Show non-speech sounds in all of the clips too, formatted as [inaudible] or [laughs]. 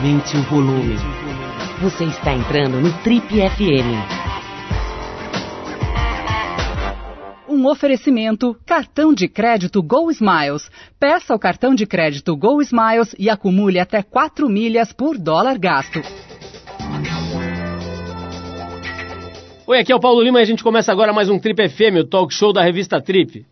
Aumente o volume. Você está entrando no Trip FM. Um oferecimento: cartão de crédito Go Smiles. Peça o cartão de crédito Go Smiles e acumule até 4 milhas por dólar gasto. Oi, aqui é o Paulo Lima e a gente começa agora mais um Trip FM, o talk show da revista Trip.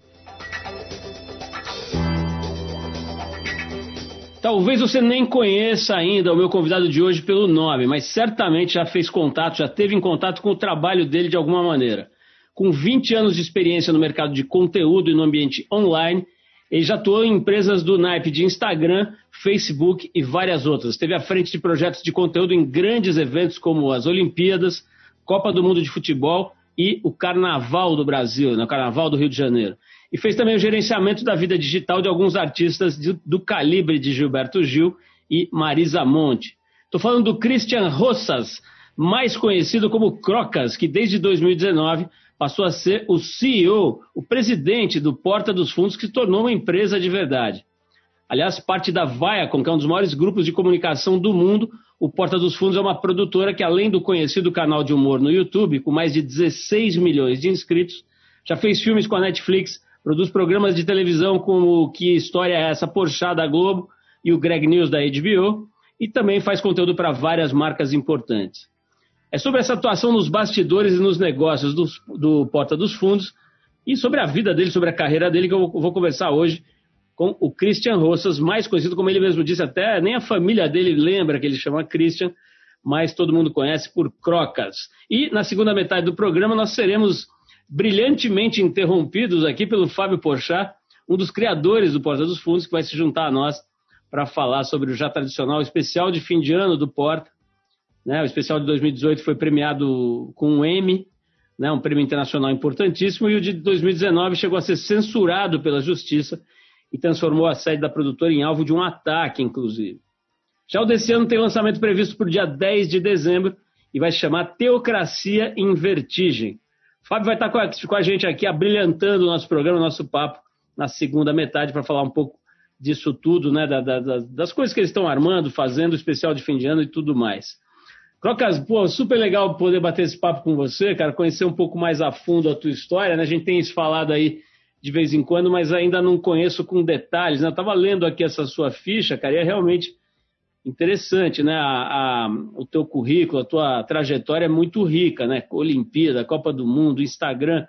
Talvez você nem conheça ainda o meu convidado de hoje pelo nome, mas certamente já fez contato, já teve em contato com o trabalho dele de alguma maneira. Com 20 anos de experiência no mercado de conteúdo e no ambiente online, ele já atuou em empresas do naipe de Instagram, Facebook e várias outras. Esteve à frente de projetos de conteúdo em grandes eventos como as Olimpíadas, Copa do Mundo de Futebol e o Carnaval do Brasil, né, o Carnaval do Rio de Janeiro e fez também o gerenciamento da vida digital de alguns artistas de, do calibre de Gilberto Gil e Marisa Monte. Estou falando do Christian Rossas, mais conhecido como Crocas, que desde 2019 passou a ser o CEO, o presidente do Porta dos Fundos, que se tornou uma empresa de verdade. Aliás, parte da Viacom, que é um dos maiores grupos de comunicação do mundo, o Porta dos Fundos é uma produtora que, além do conhecido canal de humor no YouTube, com mais de 16 milhões de inscritos, já fez filmes com a Netflix, Produz programas de televisão como Que História é essa? Porchat da Globo e o Greg News da HBO. E também faz conteúdo para várias marcas importantes. É sobre essa atuação nos bastidores e nos negócios do, do Porta dos Fundos e sobre a vida dele, sobre a carreira dele, que eu vou, vou conversar hoje com o Christian Rossas, mais conhecido, como ele mesmo disse, até nem a família dele lembra que ele chama Christian, mas todo mundo conhece por Crocas. E na segunda metade do programa nós seremos brilhantemente interrompidos aqui pelo Fábio Porchat, um dos criadores do Porta dos Fundos, que vai se juntar a nós para falar sobre o já tradicional especial de fim de ano do Porta. Né? O especial de 2018 foi premiado com um M, né? um prêmio internacional importantíssimo, e o de 2019 chegou a ser censurado pela Justiça e transformou a sede da produtora em alvo de um ataque, inclusive. Já o desse ano tem lançamento previsto para o dia 10 de dezembro e vai se chamar Teocracia em Vertigem. Fábio vai estar com a, com a gente aqui, abrilhantando o nosso programa, o nosso papo, na segunda metade, para falar um pouco disso tudo, né? Da, da, das coisas que eles estão armando, fazendo, especial de fim de ano e tudo mais. Crocas, pô, super legal poder bater esse papo com você, cara, conhecer um pouco mais a fundo a tua história, né? A gente tem isso falado aí de vez em quando, mas ainda não conheço com detalhes, né? Eu tava lendo aqui essa sua ficha, cara, e é realmente interessante, né? A, a, o teu currículo, a tua trajetória é muito rica, né? Olimpíada, Copa do Mundo, Instagram.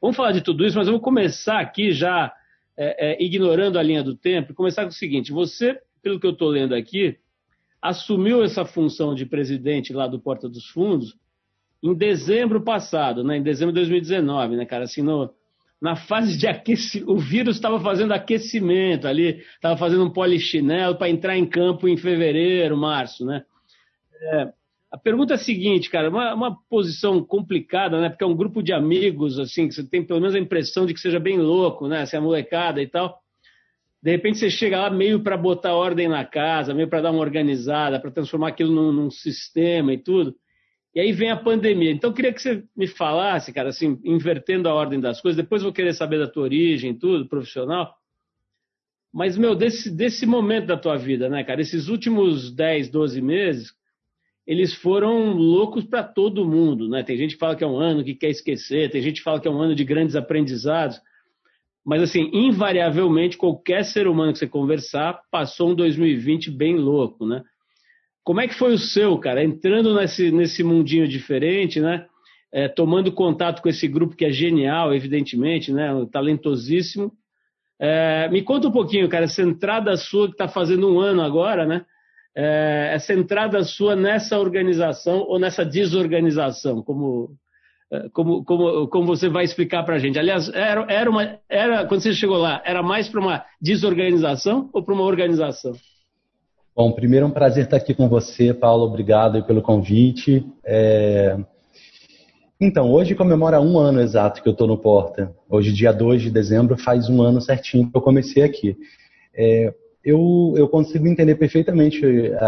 Vamos falar de tudo isso, mas eu vou começar aqui já é, é, ignorando a linha do tempo, começar com o seguinte: você, pelo que eu estou lendo aqui, assumiu essa função de presidente lá do Porta dos Fundos em dezembro passado, né? Em dezembro de 2019, né, cara? Assim, no, na fase de aquecimento, o vírus estava fazendo aquecimento ali, estava fazendo um polichinelo para entrar em campo em fevereiro, março, né? É, a pergunta é a seguinte, cara, uma, uma, posição complicada, né? Porque é um grupo de amigos, assim, que você tem pelo menos a impressão de que seja bem louco, né? Se é molecada e tal. De repente você chega lá meio para botar ordem na casa, meio para dar uma organizada, para transformar aquilo num, num sistema e tudo. E aí vem a pandemia. Então, eu queria que você me falasse, cara, assim, invertendo a ordem das coisas. Depois vou querer saber da tua origem, tudo, profissional. Mas, meu, desse, desse momento da tua vida, né, cara? Esses últimos 10, 12 meses, eles foram loucos para todo mundo, né? Tem gente que fala que é um ano que quer esquecer, tem gente que fala que é um ano de grandes aprendizados. Mas, assim, invariavelmente, qualquer ser humano que você conversar passou um 2020 bem louco, né? Como é que foi o seu, cara? Entrando nesse, nesse mundinho diferente, né? É, tomando contato com esse grupo que é genial, evidentemente, né? Talentosíssimo. É, me conta um pouquinho, cara, essa entrada sua que está fazendo um ano agora, né? É, essa entrada sua nessa organização ou nessa desorganização, como, é, como, como, como você vai explicar para a gente? Aliás, era, era uma, era, quando você chegou lá, era mais para uma desorganização ou para uma organização? Bom, primeiro é um prazer estar aqui com você, Paulo. Obrigado pelo convite. É... Então, hoje comemora um ano exato que eu estou no Porta. Hoje, dia 2 de dezembro, faz um ano certinho que eu comecei aqui. É... Eu, eu consigo entender perfeitamente uh,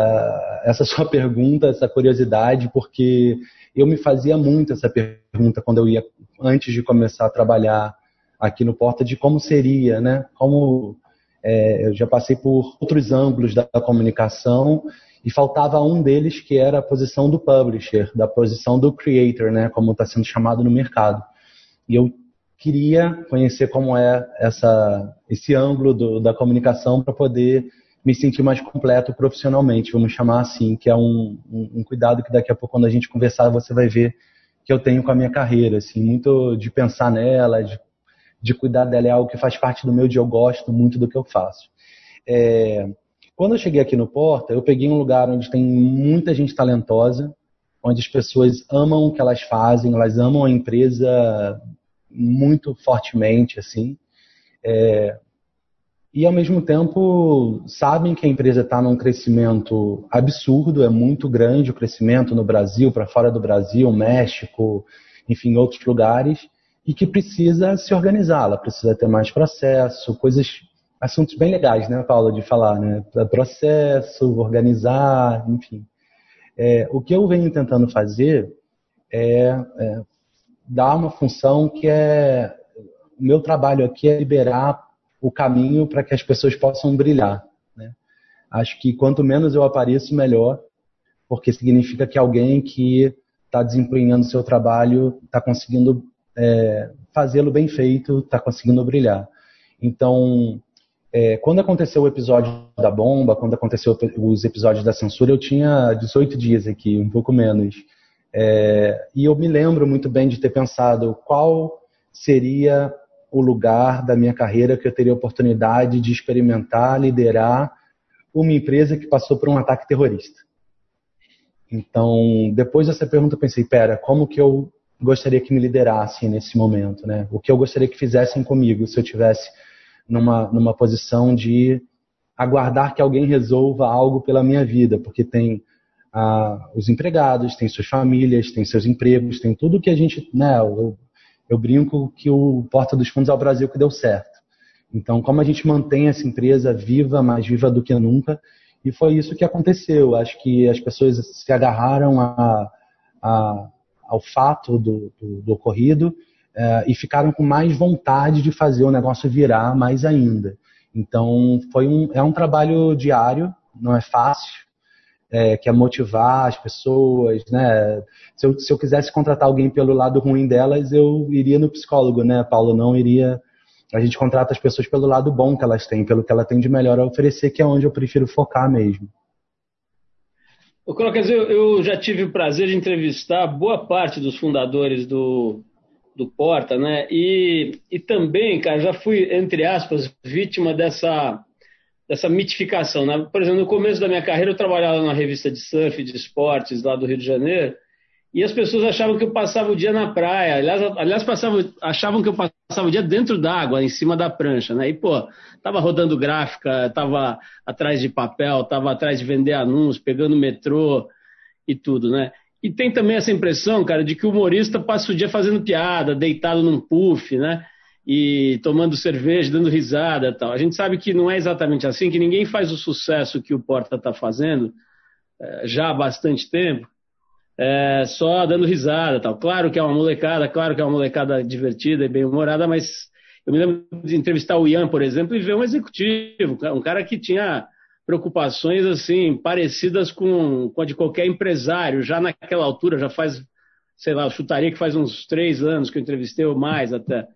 essa [laughs] sua pergunta, essa curiosidade, porque eu me fazia muito essa pergunta quando eu ia, antes de começar a trabalhar aqui no Porta, de como seria, né? Como É, eu já passei por outros ângulos da comunicação e faltava um deles que era a posição do publisher, da posição do creator, né, como está sendo chamado no mercado. E eu queria conhecer como é essa, esse ângulo do, da comunicação para poder me sentir mais completo profissionalmente, vamos chamar assim, que é um, um, um, cuidado que daqui a pouco, quando a gente conversar, você vai ver que eu tenho com a minha carreira, assim, muito de pensar nela, de, de cuidar dela é algo que faz parte do meu dia, eu gosto muito do que eu faço. É, quando eu cheguei aqui no Porta, eu peguei um lugar onde tem muita gente talentosa, onde as pessoas amam o que elas fazem, elas amam a empresa muito fortemente, assim. É, e ao mesmo tempo sabem que a empresa está num crescimento absurdo, é muito grande o crescimento no Brasil, para fora do Brasil, México, enfim, outros lugares, e que precisa se organizar, ela precisa ter mais processo, coisas, assuntos bem legais, né, Paula, de falar, né? Processo, organizar, enfim. É, o que eu venho tentando fazer é, é dar uma função que é o meu trabalho aqui é liberar o caminho para que as pessoas possam brilhar. Né? Acho que quanto menos eu apareço, melhor, porque significa que alguém que está desempenhando seu trabalho está conseguindo é, fazê-lo bem feito, está conseguindo brilhar. Então, é, quando aconteceu o episódio da bomba, quando aconteceu os episódios da censura, eu tinha 18 dias aqui, um pouco menos. É, e eu me lembro muito bem de ter pensado qual seria o lugar da minha carreira que eu teria oportunidade de experimentar, liderar uma empresa que passou por um ataque terrorista. Então, depois dessa pergunta, eu pensei, pera, como que eu gostaria que me liderassem nesse momento, né? O que eu gostaria que fizessem comigo se eu tivesse numa, numa posição de aguardar que alguém resolva algo pela minha vida, porque tem ah, os empregados, tem suas famílias, tem seus empregos, tem tudo que a gente, né, o, eu brinco que o Porta dos Fundos é o Brasil que deu certo. Então, como a gente mantém essa empresa viva, mais viva do que nunca, e foi isso que aconteceu. Acho que as pessoas se agarraram a, a, ao fato do, do, do ocorrido é, e ficaram com mais vontade de fazer o negócio virar mais ainda. Então, foi um, é um trabalho diário, não é fácil, é, que é motivar as pessoas, né? Se eu, se eu quisesse contratar alguém pelo lado ruim delas, eu iria no psicólogo, né, Paulo? Não iria. A gente contrata as pessoas pelo lado bom que elas têm, pelo que ela tem de melhor a oferecer, que é onde eu prefiro focar mesmo. O Crocas, eu, eu já tive o prazer de entrevistar boa parte dos fundadores do, do Porta, né? E, e também, cara, já fui, entre aspas, vítima dessa dessa mitificação. Né? Por exemplo, no começo da minha carreira eu trabalhava numa revista de surf, de esportes lá do Rio de Janeiro, e as pessoas achavam que eu passava o dia na praia. Aliás, aliás passavam, achavam que eu passava o dia dentro d'água, em cima da prancha. Né? E, pô, tava rodando gráfica, tava atrás de papel, tava atrás de vender anúncios, pegando metrô e tudo, né? E tem também essa impressão, cara, de que o humorista passa o dia fazendo piada, deitado num puff, né? e tomando cerveja, dando risada tal. A gente sabe que não é exatamente assim, que ninguém faz o sucesso que o Porta está fazendo é, já há bastante tempo, é, só dando risada tal. Claro que é uma molecada, claro que é uma molecada divertida e bem-humorada, mas eu me lembro de entrevistar o Ian, por exemplo, e ver um executivo, um cara que tinha preocupações assim parecidas com, com a de qualquer empresário, já naquela altura, já faz, sei lá, chutaria que faz uns três anos que eu entrevistei ou mais até.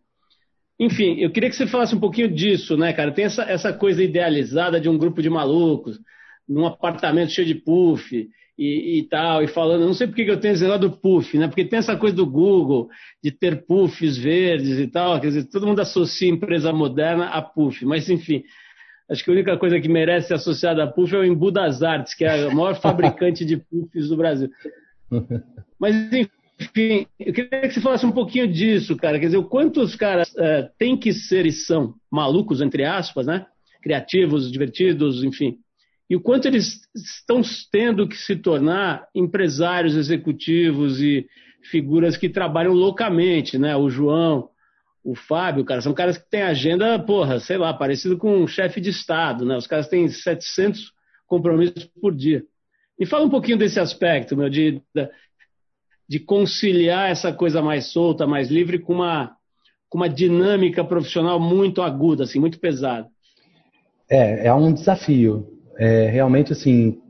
Enfim, eu queria que você falasse um pouquinho disso, né, cara? Tem essa, essa coisa idealizada de um grupo de malucos, num apartamento cheio de puff e, e tal, e falando, não sei por que eu tenho esse negócio do puff, né? Porque tem essa coisa do Google, de ter puffs verdes e tal, quer dizer, todo mundo associa empresa moderna a puff, mas enfim, acho que a única coisa que merece ser associada a puff é o Embu das Artes, que é a maior [laughs] fabricante de puffs do Brasil. Mas enfim, enfim, eu queria que você falasse um pouquinho disso, cara. Quer dizer, o quanto os caras uh, têm que ser e são malucos, entre aspas, né? Criativos, divertidos, enfim. E o quanto eles estão tendo que se tornar empresários executivos e figuras que trabalham loucamente, né? O João, o Fábio, cara, são caras que têm agenda, porra, sei lá, parecido com um chefe de Estado, né? Os caras têm 700 compromissos por dia. Me fala um pouquinho desse aspecto, meu, de, de conciliar essa coisa mais solta, mais livre, com uma, com uma dinâmica profissional muito aguda, assim, muito pesada. É, é um desafio. É, realmente, assim,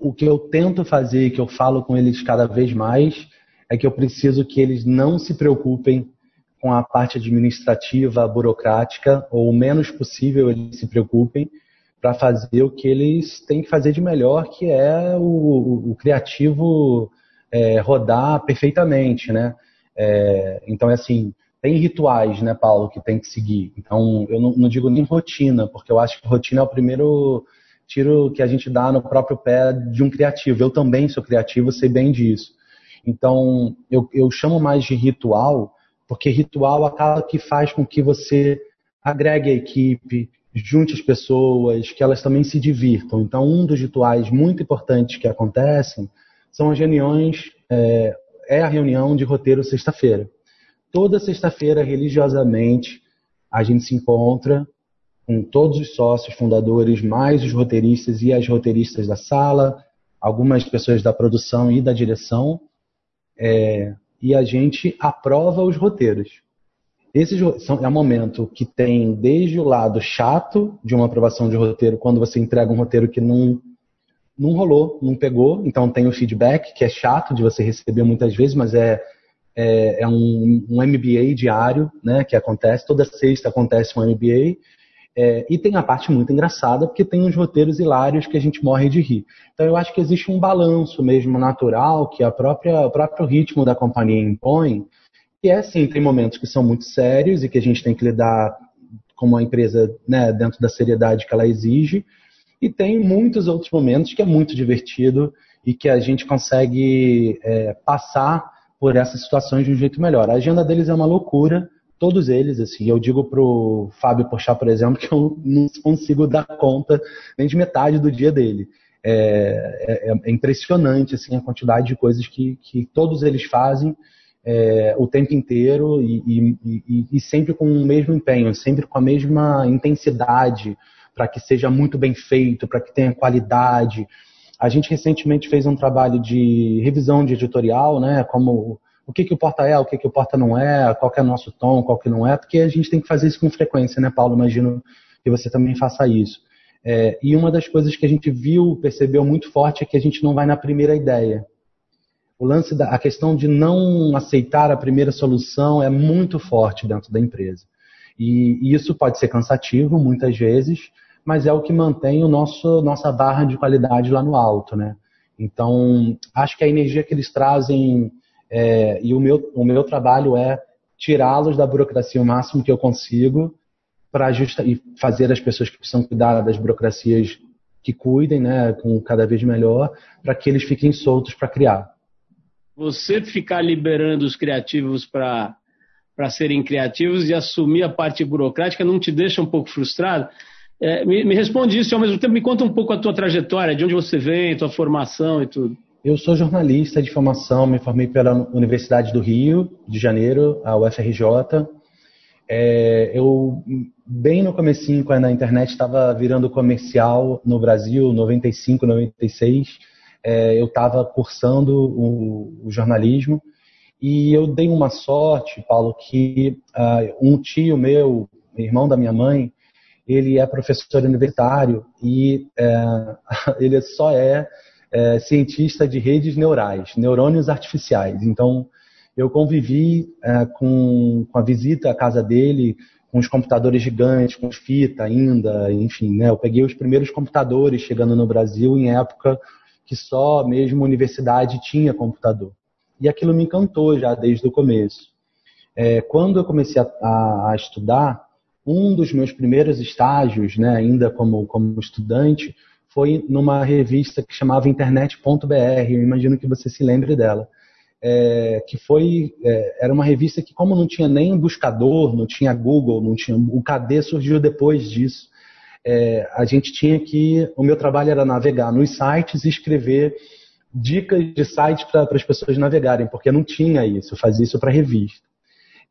o que eu tento fazer, que eu falo com eles cada vez mais, é que eu preciso que eles não se preocupem com a parte administrativa, burocrática, ou o menos possível eles se preocupem para fazer o que eles têm que fazer de melhor, que é o, o criativo é, rodar perfeitamente, né? É, então, é assim, tem rituais, né, Paulo, que tem que seguir. Então, eu não, não, digo nem rotina, porque eu acho que rotina é o primeiro tiro que a gente dá no próprio pé de um criativo. Eu também sou criativo, sei bem disso. Então, eu, eu chamo mais de ritual, porque ritual acaba que faz com que você agregue a equipe, junte as pessoas, que elas também se divirtam. Então, um dos rituais muito importantes que acontecem são as reuniões, é, é a reunião de roteiro sexta-feira. Toda sexta-feira, religiosamente, a gente se encontra com todos os sócios fundadores, mais os roteiristas e as roteiristas da sala, algumas pessoas da produção e da direção, é, e a gente aprova os roteiros. Esse é um momento que tem desde o lado chato de uma aprovação de roteiro, quando você entrega um roteiro que não, não rolou, não pegou, então tem o feedback, que é chato de você receber muitas vezes, mas é, é, é um, um, MBA diário, né, que acontece, toda sexta acontece um MBA, é, e tem a parte muito engraçada, porque tem uns roteiros hilários que a gente morre de rir. Então eu acho que existe um balanço mesmo natural que a própria, o próprio ritmo da companhia impõe, e é sim, tem momentos que são muito sérios e que a gente tem que lidar como uma empresa né, dentro da seriedade que ela exige. E tem muitos outros momentos que é muito divertido e que a gente consegue é, passar por essas situações de um jeito melhor. A agenda deles é uma loucura, todos eles, assim. Eu digo pro Fábio Pochá, por exemplo, que eu não consigo dar conta nem de metade do dia dele. É, é, é impressionante assim a quantidade de coisas que, que todos eles fazem é, o tempo inteiro e, e, e, e, sempre com o mesmo empenho, sempre com a mesma intensidade, para que seja muito bem feito, para que tenha qualidade. A gente recentemente fez um trabalho de revisão de editorial, né? Como o que, que o porta é, o que, que o porta não é, qual é o nosso tom, qual que não é, porque a gente tem que fazer isso com frequência, né, Paulo? Imagino que você também faça isso. É, e uma das coisas que a gente viu, percebeu muito forte, é que a gente não vai na primeira ideia o lance da a questão de não aceitar a primeira solução é muito forte dentro da empresa. E, e, isso pode ser cansativo muitas vezes, mas é o que mantém o nosso nossa barra de qualidade lá no alto, né? Então, acho que a energia que eles trazem é, e o meu, o meu trabalho é tirá-los da burocracia o máximo que eu consigo para fazer as pessoas que precisam cuidar das burocracias que cuidem, né, com cada vez melhor, para que eles fiquem soltos para criar você ficar liberando os criativos para serem criativos e assumir a parte burocrática não te deixa um pouco frustrado? É, me, me responde isso e ao mesmo tempo me conta um pouco a tua trajetória, de onde você vem, tua formação e tudo. Eu sou jornalista de formação, me formei pela Universidade do Rio de Janeiro, a UFRJ. É, eu, bem no comecinho, quando a internet estava virando comercial no Brasil, 95, 96, é, eu estava cursando o, o, jornalismo e eu dei uma sorte, Paulo, que uh, um tio meu, irmão da minha mãe, ele é professor universitário e é, [laughs] ele só é, é, cientista de redes neurais, neurônios artificiais. Então, eu convivi é, com, com, a visita à casa dele, com os computadores gigantes, com fita ainda, enfim, né? Eu peguei os primeiros computadores chegando no Brasil em época que só mesmo a universidade tinha computador. E aquilo me encantou já desde o começo. É, quando eu comecei a, a, a, estudar, um dos meus primeiros estágios, né, ainda como, como estudante, foi numa revista que chamava Internet.br. Eu imagino que você se lembre dela. É, que foi é, era uma revista que como não tinha nem buscador, não tinha Google, não tinha o KD surgiu depois disso é, a gente tinha que. O meu trabalho era navegar nos sites e escrever dicas de sites para as pessoas navegarem, porque não tinha isso, eu fazia isso para revista.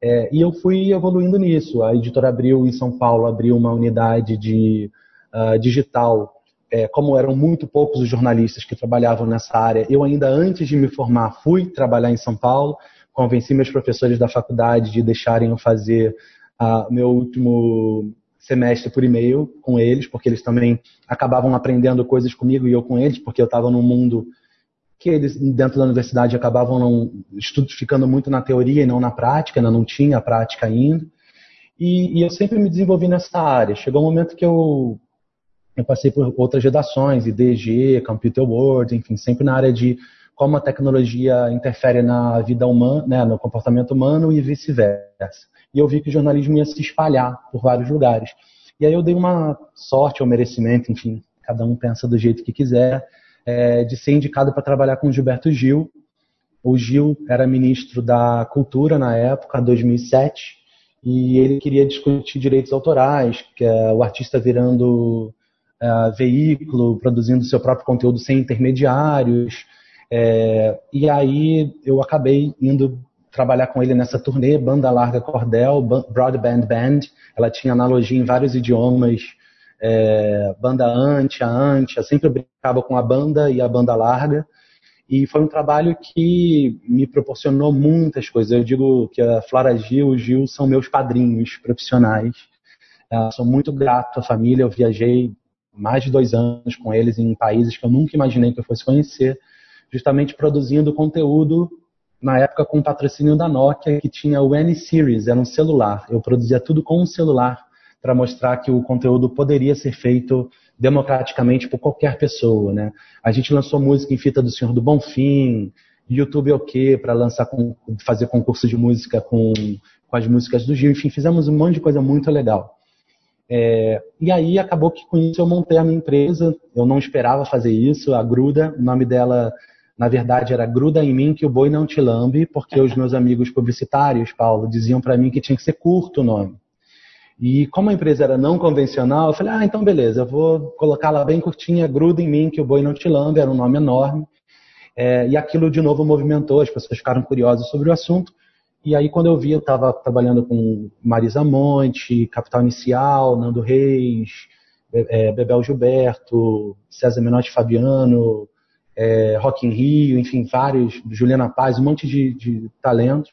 É, e eu fui evoluindo nisso. A editora Abril, em São Paulo, abriu uma unidade de uh, digital. É, como eram muito poucos os jornalistas que trabalhavam nessa área, eu ainda antes de me formar fui trabalhar em São Paulo, convenci meus professores da faculdade de deixarem eu fazer uh, meu último semestre por e-mail com eles, porque eles também acabavam aprendendo coisas comigo e eu com eles, porque eu estava num mundo que eles, dentro da universidade, acabavam não, ficando muito na teoria e não na prática, ainda não tinha a prática ainda. E, e, eu sempre me desenvolvi nessa área. Chegou um momento que eu, eu passei por outras redações, IDG, Computer World, enfim, sempre na área de como a tecnologia interfere na vida humana, né, no comportamento humano e vice-versa. E eu vi que o jornalismo ia se espalhar por vários lugares. E aí eu dei uma sorte ou merecimento, enfim, cada um pensa do jeito que quiser, é, de ser indicado para trabalhar com o Gilberto Gil. O Gil era ministro da Cultura na época, 2007, e ele queria discutir direitos autorais, que é o artista virando é, veículo, produzindo seu próprio conteúdo sem intermediários, é, e aí eu acabei indo trabalhar com ele nessa turnê, Banda Larga Cordel, Broadband Band. Ela tinha analogia em vários idiomas, é, banda antia, antia, sempre brincava com a banda e a banda larga. E foi um trabalho que me proporcionou muitas coisas. Eu digo que a Flora Gil e o Gil são meus padrinhos profissionais. É, sou muito grato à família. Eu viajei mais de dois anos com eles em países que eu nunca imaginei que eu fosse conhecer justamente produzindo conteúdo na época com o patrocínio da Nokia, que tinha o N-Series, era um celular. Eu produzia tudo com um celular para mostrar que o conteúdo poderia ser feito democraticamente por qualquer pessoa, né? A gente lançou música em fita do Senhor do Bonfim, YouTube OK para lançar fazer concurso de música com, com as músicas do Gil, enfim, fizemos um monte de coisa muito legal. É, e aí acabou que com isso eu montei a minha empresa, eu não esperava fazer isso, a Gruda, o nome dela na verdade, era gruda em mim que o boi não te lambe, porque os meus amigos publicitários, Paulo, diziam para mim que tinha que ser curto o nome. E como a empresa era não convencional, eu falei, ah, então beleza, eu vou colocá-la bem curtinha, gruda em mim que o boi não te lambe, era um nome enorme. É, e aquilo de novo movimentou, as pessoas ficaram curiosas sobre o assunto. E aí, quando eu vi, eu estava trabalhando com Marisa Monte, Capital Inicial, Nando Reis, é, Bebel Gilberto, César Menotti Fabiano, é, Rock in Rio, enfim, vários, Juliana Paz, um monte de, de talentos.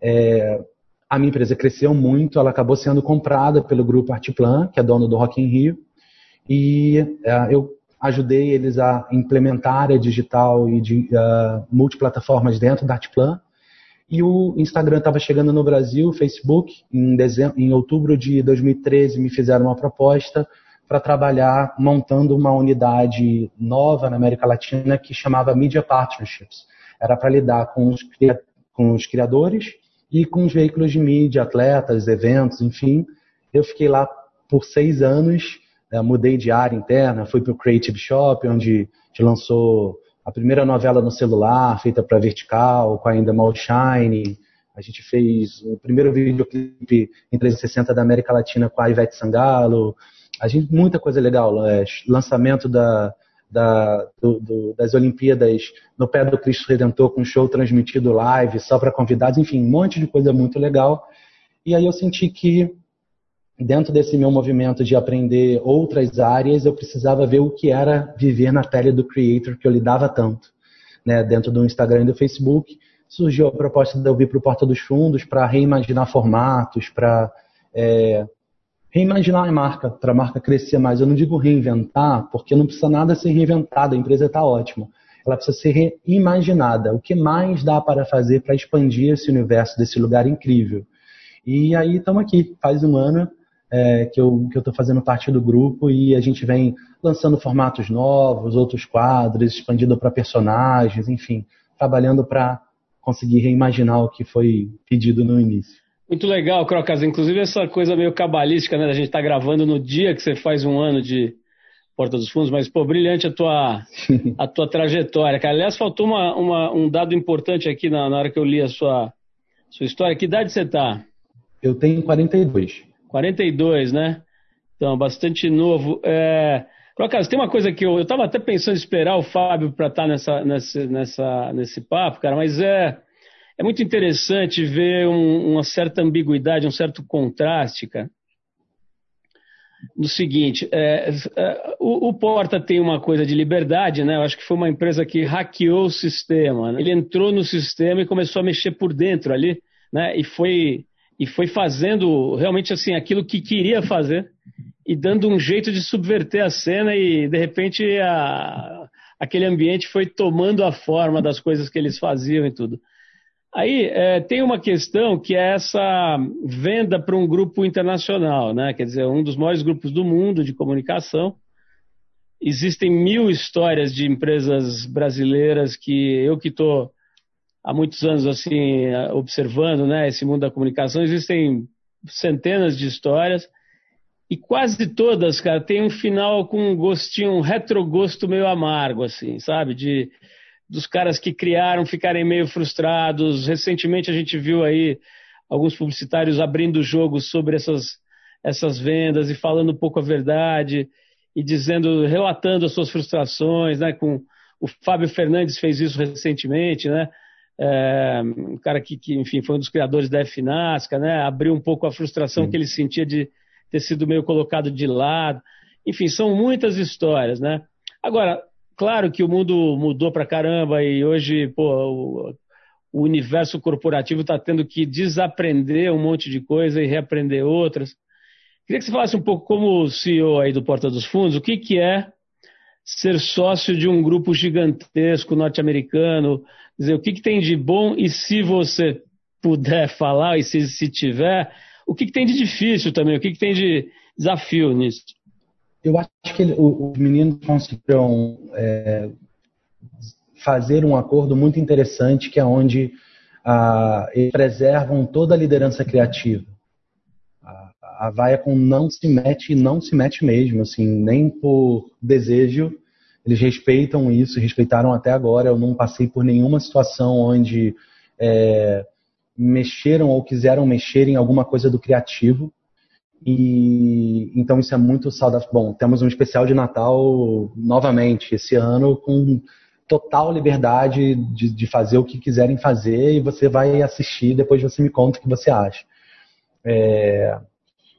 É, a minha empresa cresceu muito, ela acabou sendo comprada pelo grupo Artplan, que é dono do Rock in Rio, e é, eu ajudei eles a implementar a digital e de uh, multiplataformas dentro da Artplan. E o Instagram estava chegando no Brasil, o Facebook, em, dezembro, em outubro de 2013 me fizeram uma proposta para trabalhar montando uma unidade nova na América Latina que chamava Media Partnerships. Era para lidar com os, com os criadores e com os veículos de mídia, atletas, eventos, enfim. Eu fiquei lá por seis anos, né, mudei de área interna, fui para o Creative Shop, onde a gente lançou a primeira novela no celular, feita para Vertical, com a Endemol Shine. A gente fez o primeiro videoclipe em 360 da América Latina com a Ivete Sangalo. A gente, muita coisa legal. É, lançamento da, da, do, do, das Olimpíadas no pé do Cristo Redentor com show transmitido live, só para convidados, enfim, um monte de coisa muito legal. E aí eu senti que dentro desse meu movimento de aprender outras áreas, eu precisava ver o que era viver na pele do creator que eu lidava tanto, né, dentro do Instagram e do Facebook. Surgiu a proposta de eu vir para o Porta dos Fundos para reimaginar formatos, para é, reimaginar a marca, para a marca crescer mais. Eu não digo reinventar, porque não precisa nada ser reinventado, a empresa está ótima. Ela precisa ser reimaginada. O que mais dá para fazer para expandir esse universo desse lugar incrível? E aí estamos aqui, faz um ano é, que eu estou fazendo parte do grupo e a gente vem lançando formatos novos, outros quadros, expandindo para personagens, enfim, trabalhando para conseguir reimaginar o que foi pedido no início. Muito legal, Crocas. Inclusive essa coisa meio cabalística, né? A gente está gravando no dia que você faz um ano de Porta dos Fundos, mas, pô, brilhante a tua, a tua trajetória, cara. Aliás, faltou uma, uma, um dado importante aqui na, na hora que eu li a sua, sua história. Que idade você está? Eu tenho 42. 42, né? Então, bastante novo. É... Crocas, tem uma coisa que eu, eu tava até pensando em esperar o Fábio para estar tá nessa, nessa, nessa, nesse papo, cara, mas é é muito interessante ver um, uma certa ambiguidade, um certo contraste, cara. No seguinte, é, é, o, o, Porta tem uma coisa de liberdade, né? Eu acho que foi uma empresa que hackeou o sistema. Né? Ele entrou no sistema e começou a mexer por dentro ali, né? E foi e foi fazendo realmente assim aquilo que queria fazer e dando um jeito de subverter a cena e de repente a, aquele ambiente foi tomando a forma das coisas que eles faziam e tudo. Aí é, tem uma questão que é essa venda para um grupo internacional, né? Quer dizer, um dos maiores grupos do mundo de comunicação. Existem mil histórias de empresas brasileiras que eu que estou há muitos anos assim observando, né? Esse mundo da comunicação existem centenas de histórias e quase todas, cara, tem um final com um gostinho, um retrogosto meio amargo, assim, sabe? De dos caras que criaram ficarem meio frustrados. Recentemente a gente viu aí alguns publicitários abrindo o jogo sobre essas, essas vendas e falando um pouco a verdade e dizendo, relatando as suas frustrações, né? Com o Fábio Fernandes fez isso recentemente, né? É, um cara que, que, enfim, foi um dos criadores da FNASCA, né? Abriu um pouco a frustração Sim. que ele sentia de ter sido meio colocado de lado. Enfim, são muitas histórias, né? Agora, claro que o mundo mudou pra caramba e hoje, pô, o, o universo corporativo está tendo que desaprender um monte de coisa e reaprender outras. Queria que você falasse um pouco como CEO aí do Porta dos Fundos, o que, que é ser sócio de um grupo gigantesco norte-americano, dizer, o que, que tem de bom e se você puder falar e se, se tiver, o que, que tem de difícil também? O que, que tem de desafio nisso? Eu acho que os meninos conseguiram é, fazer um acordo muito interessante, que é onde ah, eles preservam toda a liderança criativa. A, a Viacom não se mete, não se mete mesmo, assim, nem por desejo. Eles respeitam isso, respeitaram até agora. Eu não passei por nenhuma situação onde é, mexeram ou quiseram mexer em alguma coisa do criativo. E então isso é muito saudável. Bom, temos um especial de Natal novamente esse ano com total liberdade de, de, fazer o que quiserem fazer e você vai assistir depois você me conta o que você acha. É,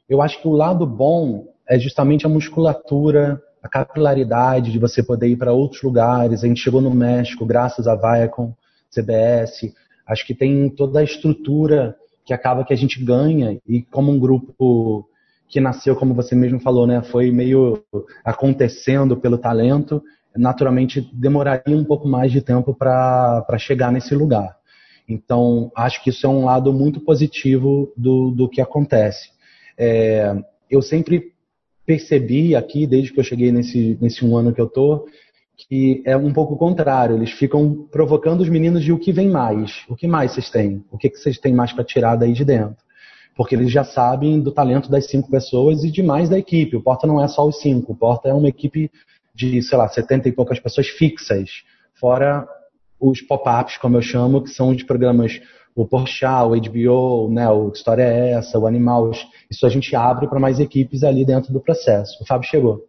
eu acho que o lado bom é justamente a musculatura, a capilaridade de você poder ir para outros lugares. A gente chegou no México graças a Viacom, CBS, Acho que tem toda a estrutura que acaba que a gente ganha e como um grupo que nasceu, como você mesmo falou, né, foi meio acontecendo pelo talento, naturalmente demoraria um pouco mais de tempo para chegar nesse lugar. Então, acho que isso é um lado muito positivo do, do que acontece. É, eu sempre percebi aqui, desde que eu cheguei nesse, nesse um ano que eu tô, que é um pouco contrário. Eles ficam provocando os meninos de o que vem mais. O que mais vocês têm? O que, que vocês têm mais para tirar daí de dentro? Porque eles já sabem do talento das cinco pessoas e de mais da equipe. O Porta não é só os cinco. O Porta é uma equipe de, sei lá, setenta e poucas pessoas fixas. Fora os pop-ups, como eu chamo, que são de programas o Porchat, o HBO, né, o História é Essa, o Animals. Isso a gente abre para mais equipes ali dentro do processo. O Fábio chegou.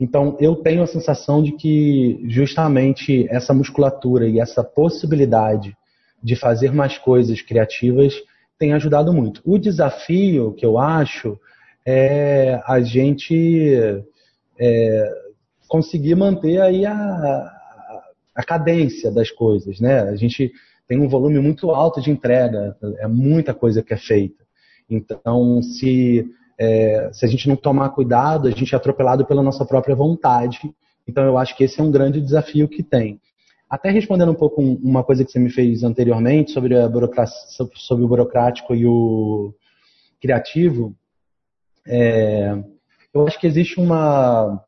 Então, eu tenho a sensação de que justamente essa musculatura e essa possibilidade de fazer mais coisas criativas tem ajudado muito. O desafio que eu acho é a gente é, conseguir manter aí a, a cadência das coisas, né? A gente tem um volume muito alto de entrega, é muita coisa que é feita. Então, se é, se a gente não tomar cuidado, a gente é atropelado pela nossa própria vontade. Então, eu acho que esse é um grande desafio que tem. Até respondendo um pouco uma coisa que você me fez anteriormente sobre, a burocracia, sobre o burocrático e o criativo, é, eu acho que existe uma,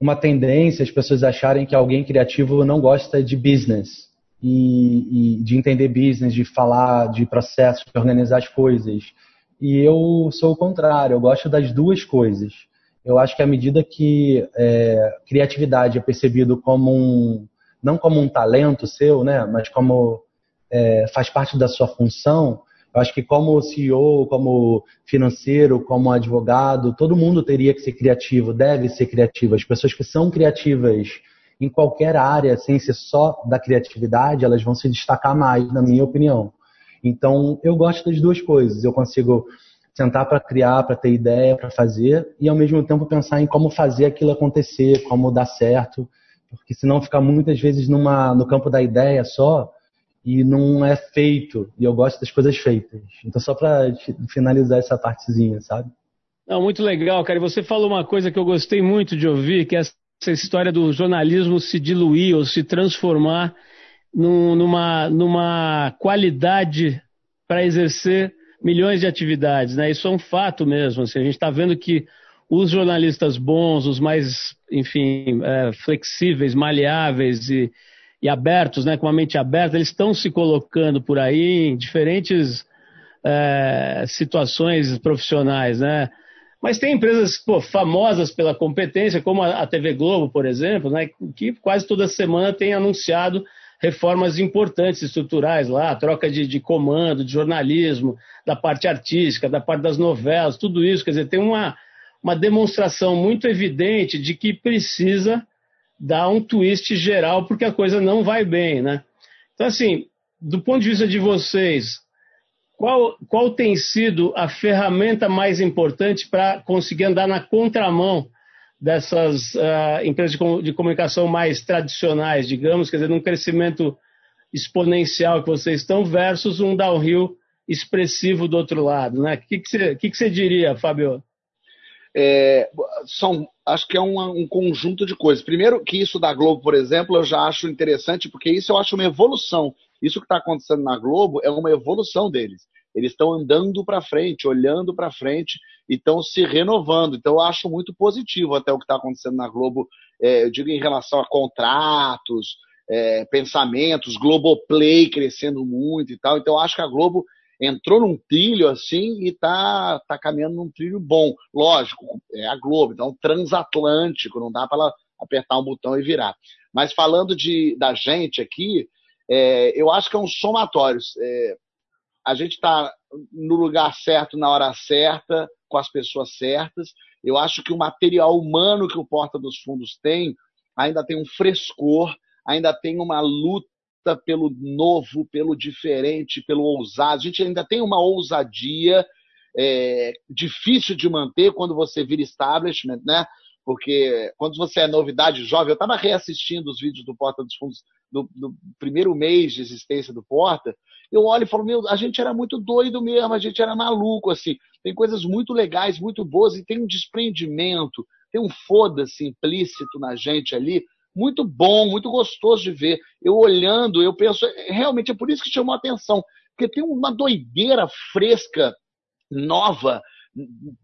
uma tendência as pessoas acharem que alguém criativo não gosta de business e, e de entender business, de falar de processos, de organizar as coisas. E eu sou o contrário, eu gosto das duas coisas. Eu acho que à medida que é, criatividade é percebido como um, não como um talento seu, né, mas como é, faz parte da sua função, eu acho que como CEO, como financeiro, como advogado, todo mundo teria que ser criativo, deve ser criativo. As pessoas que são criativas em qualquer área, sem ser só da criatividade, elas vão se destacar mais, na minha opinião. Então, eu gosto das duas coisas. Eu consigo sentar para criar, para ter ideia, para fazer, e ao mesmo tempo pensar em como fazer aquilo acontecer, como dar certo, porque senão fica muitas vezes numa, no campo da ideia só e não é feito. E eu gosto das coisas feitas. Então, só para finalizar essa partezinha, sabe? Não, muito legal, cara. E você falou uma coisa que eu gostei muito de ouvir, que é essa história do jornalismo se diluir ou se transformar num, numa, numa qualidade para exercer milhões de atividades. Né? Isso é um fato mesmo. Assim, a gente está vendo que os jornalistas bons, os mais, enfim, é, flexíveis, maleáveis e, e, abertos, né, com a mente aberta, eles estão se colocando por aí em diferentes é, situações profissionais, né? Mas tem empresas pô, famosas pela competência, como a, TV Globo, por exemplo, né, que quase toda semana tem anunciado reformas importantes estruturais lá, troca de, de, comando, de jornalismo, da parte artística, da parte das novelas, tudo isso. Quer dizer, tem uma, uma demonstração muito evidente de que precisa dar um twist geral, porque a coisa não vai bem, né? Então, assim, do ponto de vista de vocês, qual, qual tem sido a ferramenta mais importante para conseguir andar na contramão dessas uh, empresas de, de, comunicação mais tradicionais, digamos, quer dizer, num crescimento exponencial que vocês estão, versus um downhill expressivo do outro lado, né? O que, que, você, diria, Fábio? É, são, acho que é um, um, conjunto de coisas. Primeiro, que isso da Globo, por exemplo, eu já acho interessante, porque isso eu acho uma evolução. Isso que está acontecendo na Globo é uma evolução deles. Eles estão andando para frente, olhando para frente e estão se renovando. Então, eu acho muito positivo até o que está acontecendo na Globo, é, eu digo em relação a contratos, é, pensamentos, Globoplay crescendo muito e tal. Então, eu acho que a Globo entrou num trilho assim e está tá caminhando num trilho bom. Lógico, é a Globo, então transatlântico, não dá para apertar um botão e virar. Mas falando de, da gente aqui, é, eu acho que é um somatório. É, a gente está no lugar certo, na hora certa, com as pessoas certas. Eu acho que o material humano que o Porta dos Fundos tem ainda tem um frescor, ainda tem uma luta pelo novo, pelo diferente, pelo ousado. A gente ainda tem uma ousadia é, difícil de manter quando você vira establishment, né? Porque quando você é novidade jovem, eu estava reassistindo os vídeos do Porta dos Fundos do, do, primeiro mês de existência do Porta, eu olho e falo, meu, a gente era muito doido mesmo, a gente era maluco, assim. Tem coisas muito legais, muito boas, e tem um desprendimento, tem um foda-se implícito na gente ali, muito bom, muito gostoso de ver. Eu olhando, eu penso, realmente é por isso que chamou a atenção, porque tem uma doideira fresca, nova,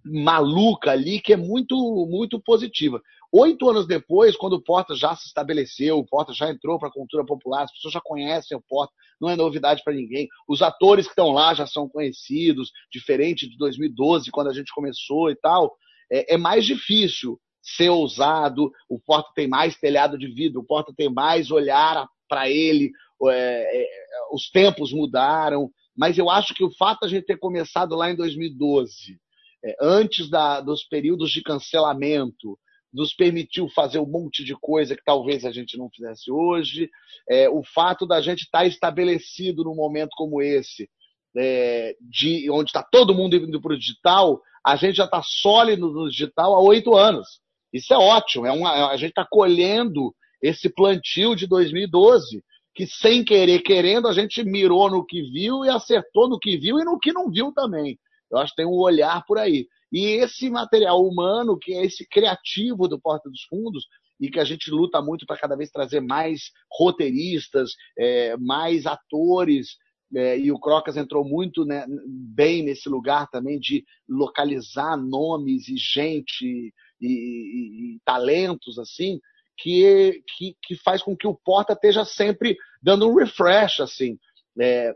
maluca ali, que é muito, muito positiva. Oito anos depois, quando o Porta já se estabeleceu, o Porta já entrou para a cultura popular, as pessoas já conhecem o Porta, não é novidade para ninguém. Os atores que estão lá já são conhecidos, diferente de 2012, quando a gente começou e tal. É, é mais difícil ser ousado, o Porta tem mais telhado de vidro, o Porta tem mais olhar para ele, é, é, os tempos mudaram, mas eu acho que o fato de a gente ter começado lá em 2012, é, antes da, dos períodos de cancelamento, nos permitiu fazer um monte de coisa que talvez a gente não fizesse hoje. É, o fato da gente estar tá estabelecido num momento como esse, é, de onde está todo mundo indo para o digital, a gente já está sólido no digital há oito anos. Isso é ótimo. É uma, a gente está colhendo esse plantio de 2012, que sem querer, querendo, a gente mirou no que viu e acertou no que viu e no que não viu também. Eu acho que tem um olhar por aí. E esse material humano, que é esse criativo do Porta dos Fundos, e que a gente luta muito para cada vez trazer mais roteiristas, é, mais atores, é, e o Crocas entrou muito né, bem nesse lugar também de localizar nomes e gente e, e, e talentos assim que, que, que, faz com que o Porta esteja sempre dando um refresh assim é,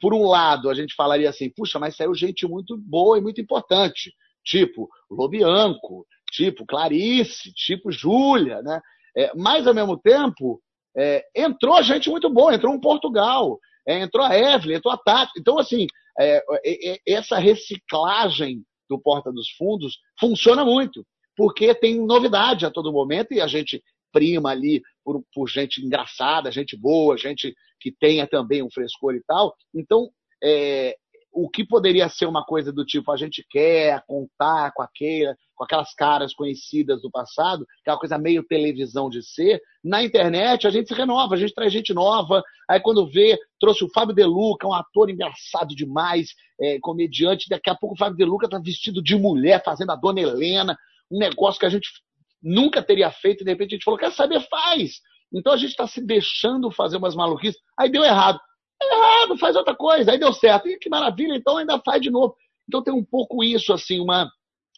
por um lado a gente falaria assim puxa mas saiu gente muito boa e muito importante tipo Lobianco, tipo Clarice, tipo Júlia, né? É, mas ao mesmo tempo é, entrou gente muito boa, entrou um Portugal, é, entrou a Evelyn, entrou a Tati. Então, assim, é, é, é, essa reciclagem do Porta dos Fundos funciona muito, porque tem novidade a todo momento e a gente prima ali por, por gente engraçada, gente boa, gente que tenha também um frescor e tal. Então, é, o que poderia ser uma coisa do tipo a gente quer contar com aquela, com aquelas caras conhecidas do passado, que é uma coisa meio televisão de ser. Na internet, a gente se renova, a gente traz gente nova. Aí, quando vê, trouxe o Fábio De Luca, um ator engraçado demais, é, comediante. Daqui a pouco o Fábio De Luca está vestido de mulher, fazendo a Dona Helena, um negócio que a gente nunca teria feito, e de repente a gente falou: quer saber, faz. Então a gente está se deixando fazer umas maluquices. Aí deu errado. Deu errado, faz outra coisa. Aí deu certo. E que maravilha, então ainda faz de novo. Então tem um pouco isso, assim, uma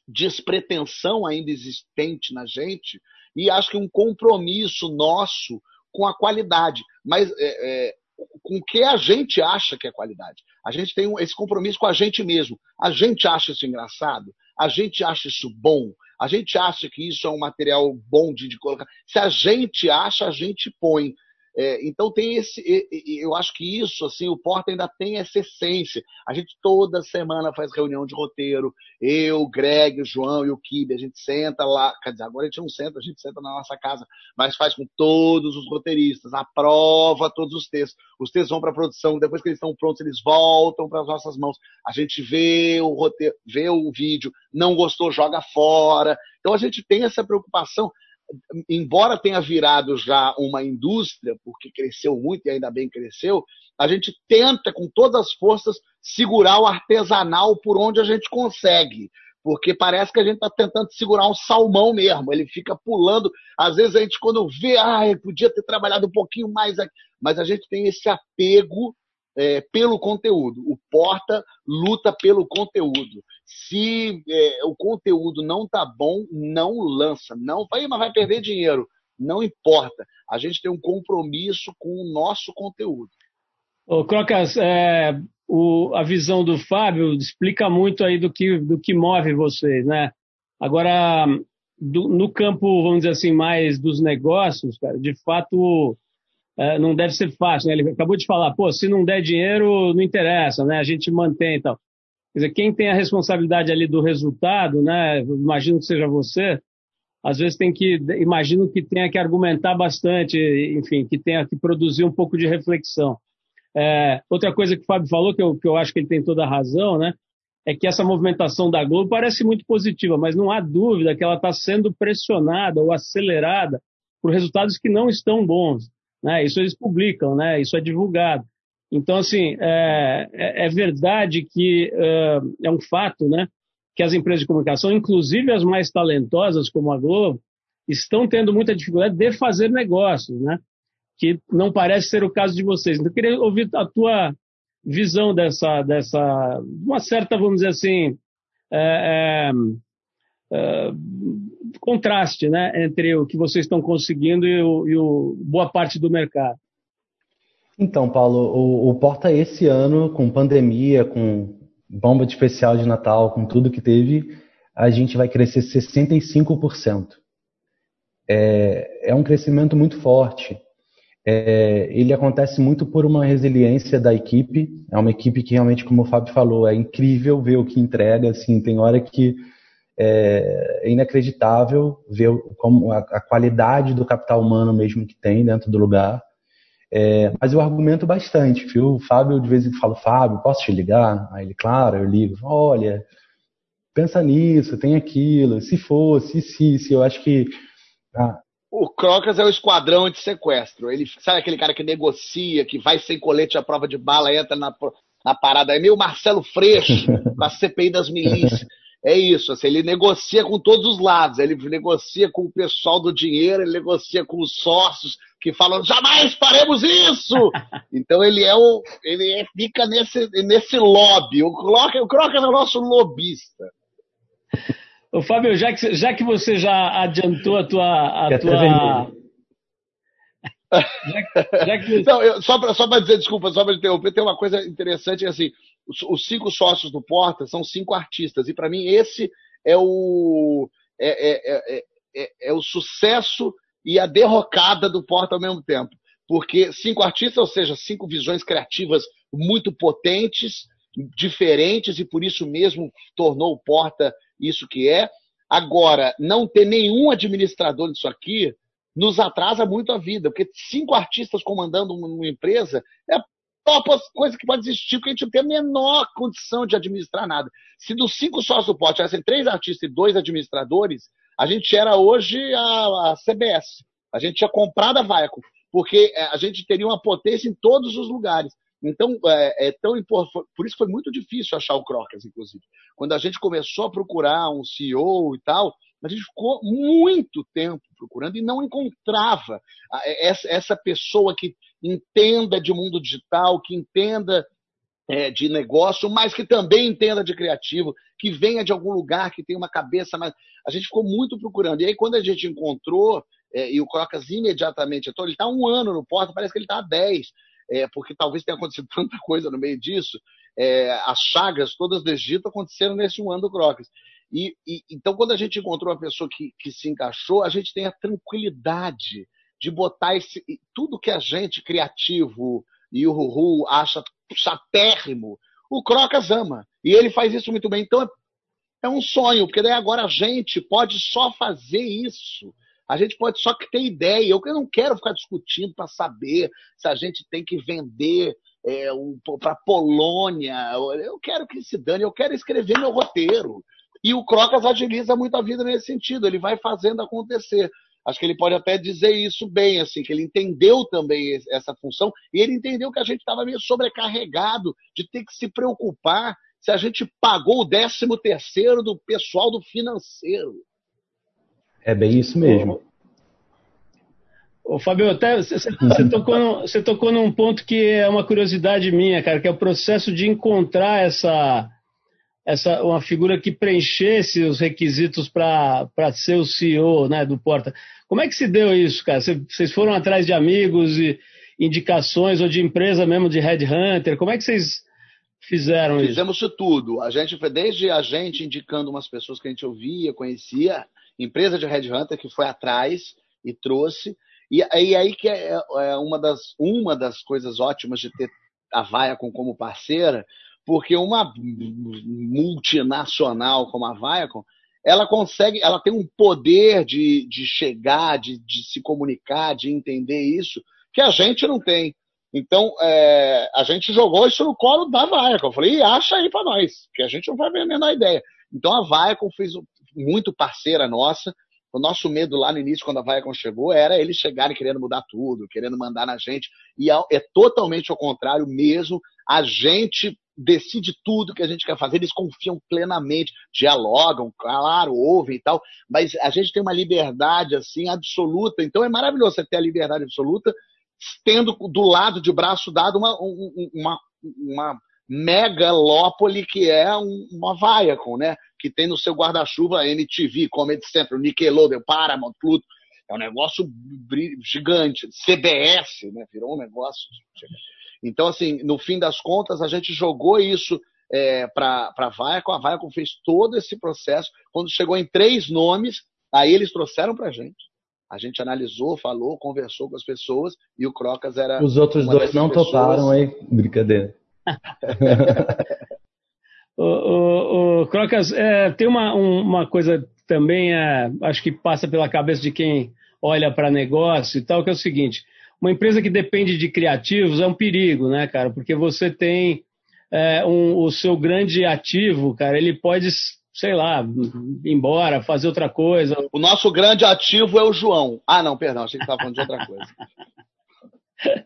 despretensão ainda existente na gente e acho que um compromisso nosso com a qualidade. Mas é, é, com o que a gente acha que é qualidade. A gente tem esse compromisso com a gente mesmo. A gente acha isso engraçado, a gente acha isso bom, a gente acha que isso é um material bom de, de colocar. Se a gente acha, a gente põe. É, então tem esse, eu acho que isso, assim, o Porta ainda tem essa essência. A gente toda semana faz reunião de roteiro, eu, Greg, o João e o Kibe, a gente senta lá, quer dizer, agora a gente não senta, a gente senta na nossa casa, mas faz com todos os roteiristas, aprova todos os textos. Os textos vão para a produção, depois que eles estão prontos, eles voltam para as nossas mãos. A gente vê o roteiro, vê o vídeo, não gostou, joga fora. Então a gente tem essa preocupação embora tenha virado já uma indústria, porque cresceu muito e ainda bem cresceu, a gente tenta com todas as forças segurar o artesanal por onde a gente consegue. Porque parece que a gente está tentando segurar um salmão mesmo. Ele fica pulando. Às vezes a gente, quando vê, ah, podia ter trabalhado um pouquinho mais aqui. Mas a gente tem esse apego é, pelo conteúdo. O Porta luta pelo conteúdo. Se é, o conteúdo não tá bom, não lança. Não vai, mas vai perder dinheiro. Não importa. A gente tem um compromisso com o nosso conteúdo. Ô, Crocas, é, o, a visão do Fábio explica muito aí do que, do que move vocês, né? Agora, do, no campo, vamos dizer assim, mais dos negócios, cara, de fato, é, não deve ser fácil, né? Ele acabou de falar, pô, se não der dinheiro, não interessa, né? A gente mantém e tal. Quer dizer, quem tem a responsabilidade ali do resultado, né? Imagino que seja você, às vezes tem que, imagino que tenha que argumentar bastante, enfim, que tenha que produzir um pouco de reflexão. É, outra coisa que o Fábio falou, que eu, que eu acho que ele tem toda a razão, né? É que essa movimentação da Globo parece muito positiva, mas não há dúvida que ela está sendo pressionada ou acelerada por resultados que não estão bons. Né? Isso eles publicam, né? isso é divulgado. Então, assim, é, é, é verdade que é, é um fato né, que as empresas de comunicação, inclusive as mais talentosas, como a Globo, estão tendo muita dificuldade de fazer negócios, né? que não parece ser o caso de vocês. Então, eu queria ouvir a tua visão dessa, dessa uma certa, vamos dizer assim, é, é, é contraste né, entre o que vocês estão conseguindo e, o, e o, boa parte do mercado. Então, Paulo, o, o Porta esse ano, com pandemia, com bomba de especial de Natal, com tudo que teve, a gente vai crescer 65%. É, é um crescimento muito forte. É, ele acontece muito por uma resiliência da equipe. É uma equipe que realmente, como o Fábio falou, é incrível ver o que entrega. Assim, tem hora que é, é inacreditável ver como a, a, qualidade do capital humano mesmo que tem dentro do lugar. É, mas eu argumento bastante, viu? O Fábio, de vez em quando, fala, Fábio, posso te ligar? Aí ele, claro, eu ligo. Olha, pensa nisso, tem aquilo, se fosse, se, se, eu acho que... Ah, o Crocas é o esquadrão de sequestro. Ele sabe aquele cara que negocia, que vai sem colete à prova de bala, entra na, na parada. É meio Marcelo Freixo, [laughs] com a CPI das milícias é isso, assim, ele negocia com todos os lados, ele negocia com o pessoal do dinheiro, ele negocia com os sócios que falam, jamais faremos isso! [laughs] então ele é o. ele é, fica nesse, nesse lobby. O Crocker, o Crocker é o nosso lobista. Ô, Fábio, já que, já que você já adiantou a tua. A tua... [laughs] já, já que... Não, eu, só para dizer, desculpa, só para interromper, tem uma coisa interessante, assim, os, os cinco sócios do Porta são cinco artistas. E para mim esse é o, é, é, é, é, o sucesso e a derrocada do Porta ao mesmo tempo. Porque cinco artistas, ou seja, cinco visões criativas muito potentes, diferentes, e por isso mesmo tornou o Porta isso que é. Agora, não ter nenhum administrador disso aqui nos atrasa muito a vida, porque cinco artistas comandando uma empresa é coisa que pode existir, porque a gente não tem a menor condição de administrar nada. Se dos cinco sócios do porte tivessem três artistas e dois administradores, a gente era hoje a, a CBS. A gente tinha comprado a Viacom, porque é, a gente teria uma potência em todos os lugares. Então, é, é tão importante. Por isso foi muito difícil achar o Crocas, inclusive. Quando a gente começou a procurar um CEO e tal, a gente ficou muito tempo procurando e não encontrava essa pessoa que entenda de mundo digital, que entenda é, de negócio, mas que também entenda de criativo, que venha de algum lugar, que tenha uma cabeça mais. A gente ficou muito procurando. E aí, quando a gente encontrou, é, e o Crocas imediatamente entrou, ele está um ano no Porta, parece que ele está há dez, é, porque talvez tenha acontecido [laughs] tanta coisa no meio disso. É, as chagas todas do Egito aconteceram nesse um ano do Crocas. E, e, então, quando a gente encontrou uma pessoa que, que se encaixou, a gente tem a tranquilidade de botar esse, tudo que a gente, criativo e o Ruhu, acha chatérrimo, o Crocas ama. E ele faz isso muito bem. Então, é, é um sonho, porque daí agora a gente pode só fazer isso. A gente pode só ter ideia. Eu não quero ficar discutindo para saber se a gente tem que vender é, um, para Polônia. Eu quero que se dane, eu quero escrever meu roteiro. E o Crocas agiliza muito a vida nesse sentido, ele vai fazendo acontecer. Acho que ele pode até dizer isso bem, assim, que ele entendeu também essa função e ele entendeu que a gente estava meio sobrecarregado de ter que se preocupar se a gente pagou o décimo terceiro do pessoal do financeiro. É bem isso mesmo. Ô, Fabio, até você, tocou, tocou num ponto que é uma curiosidade minha, cara, que é o processo de encontrar essa, essa uma figura que preenchesse os requisitos para ser o CEO né, do Porta. Como é que se deu isso, cara? Vocês foram atrás de amigos e indicações ou de empresa mesmo de headhunter? Como é que vocês fizeram isso? Fizemos isso tudo. A gente foi desde a gente indicando umas pessoas que a gente ouvia, conhecia, empresa de headhunter que foi atrás e trouxe. E, e aí que é, é uma, das, uma das coisas ótimas de ter a Viacom como parceira, porque uma multinacional como a Viacom, ela consegue, ela tem um poder de, de chegar, de, de se comunicar, de entender isso, que a gente não tem. Então, é, a gente jogou isso no colo da Viacom. Eu falei, acha aí para nós, que a gente não vai ver a ideia. Então, a Viacom fez muito parceira nossa. O nosso medo lá no início, quando a Viacom chegou, era eles chegarem querendo mudar tudo, querendo mandar na gente. E é totalmente ao contrário mesmo. A gente decide tudo que a gente quer fazer, eles confiam plenamente, dialogam, claro, ouvem e tal, mas a gente tem uma liberdade assim absoluta, então é maravilhoso você ter a liberdade absoluta, tendo do lado de braço dado uma, uma, uma megalópole que é uma Viacom, né? Que tem no seu guarda-chuva MTV, Comedy Central, Nickelodeon, Paramount, Pluto. É um negócio gigante. CBS, né? Virou um negócio. Então, assim, no fim das contas, a gente jogou isso é, para a Viacom. A Viacom fez todo esse processo. Quando chegou em três nomes, aí eles trouxeram para a gente. A gente analisou, falou, conversou com as pessoas e o Crocas era. Os outros dois não pessoas... toparam aí, brincadeira. o, o, o, Crocas, é, tem uma, um, uma coisa também, é, acho que passa pela cabeça de quem olha para negócio e tal, que é o seguinte: uma empresa que depende de criativos é um perigo, né, cara? Porque você tem é, um, o seu grande ativo, cara, ele pode, sei lá, ir embora, fazer outra coisa. O nosso grande ativo é o João. Ah, não, perdão, achei que estava falando de outra coisa. [laughs]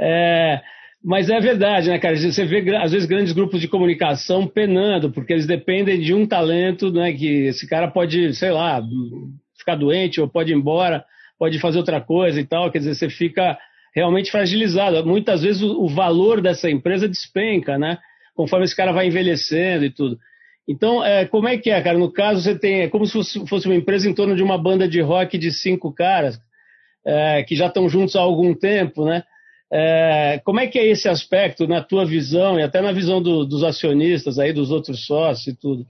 é, mas é verdade, né, cara? Você vê, às vezes, grandes grupos de comunicação penando, porque eles dependem de um talento, né? Que esse cara pode, sei lá, ficar doente ou pode ir embora pode fazer outra coisa e tal, quer dizer, você fica realmente fragilizado. Muitas vezes o, o valor dessa empresa despenca, né? Conforme esse cara vai envelhecendo e tudo. Então, é, como é que é, cara? No caso, você tem. É como se fosse uma empresa em torno de uma banda de rock de cinco caras, é, que já estão juntos há algum tempo, né? É, como é que é esse aspecto na tua visão e até na visão do, dos acionistas aí, dos outros sócios e tudo?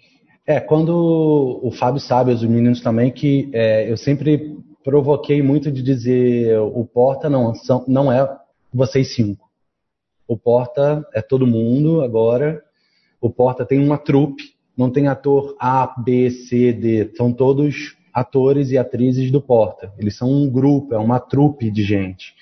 É, quando o Fábio sabe, os meninos também, que é, eu sempre provoquei muito de dizer o Porta não, são, não é vocês cinco. O Porta é todo mundo agora. O Porta tem uma trupe, não tem ator A, B, C, D. São todos atores e atrizes do Porta. Eles são um grupo, é uma trupe de gente.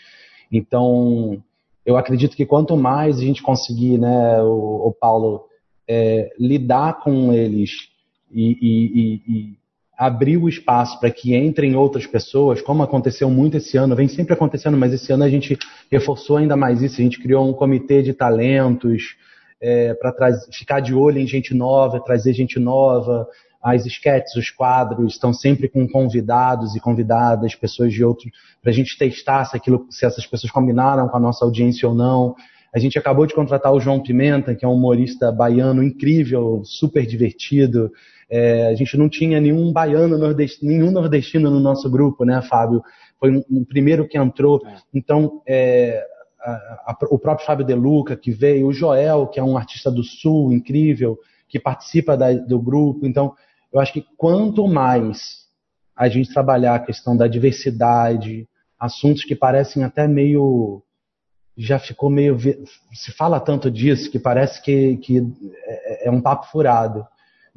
Então, eu acredito que quanto mais a gente conseguir, né, o, o Paulo, é, lidar com eles e, e, e, abrir o espaço para que entrem outras pessoas, como aconteceu muito esse ano, vem sempre acontecendo, mas esse ano a gente reforçou ainda mais isso, a gente criou um comitê de talentos é, para ficar de olho em gente nova, trazer gente nova, as esquetes, os quadros estão sempre com convidados e convidadas, pessoas de outros, para a gente testar se, aquilo, se essas pessoas combinaram com a nossa audiência ou não. A gente acabou de contratar o João Pimenta, que é um humorista baiano incrível, super divertido. É, a gente não tinha nenhum baiano, nordestino, nenhum nordestino no nosso grupo, né, Fábio? Foi o um, um primeiro que entrou. É. Então, é, a, a, o próprio Fábio De Luca, que veio, o Joel, que é um artista do Sul incrível, que participa da, do grupo. Então, eu acho que quanto mais a gente trabalhar a questão da diversidade, assuntos que parecem até meio. Já ficou meio. Se fala tanto disso que parece que, que é, é um papo furado.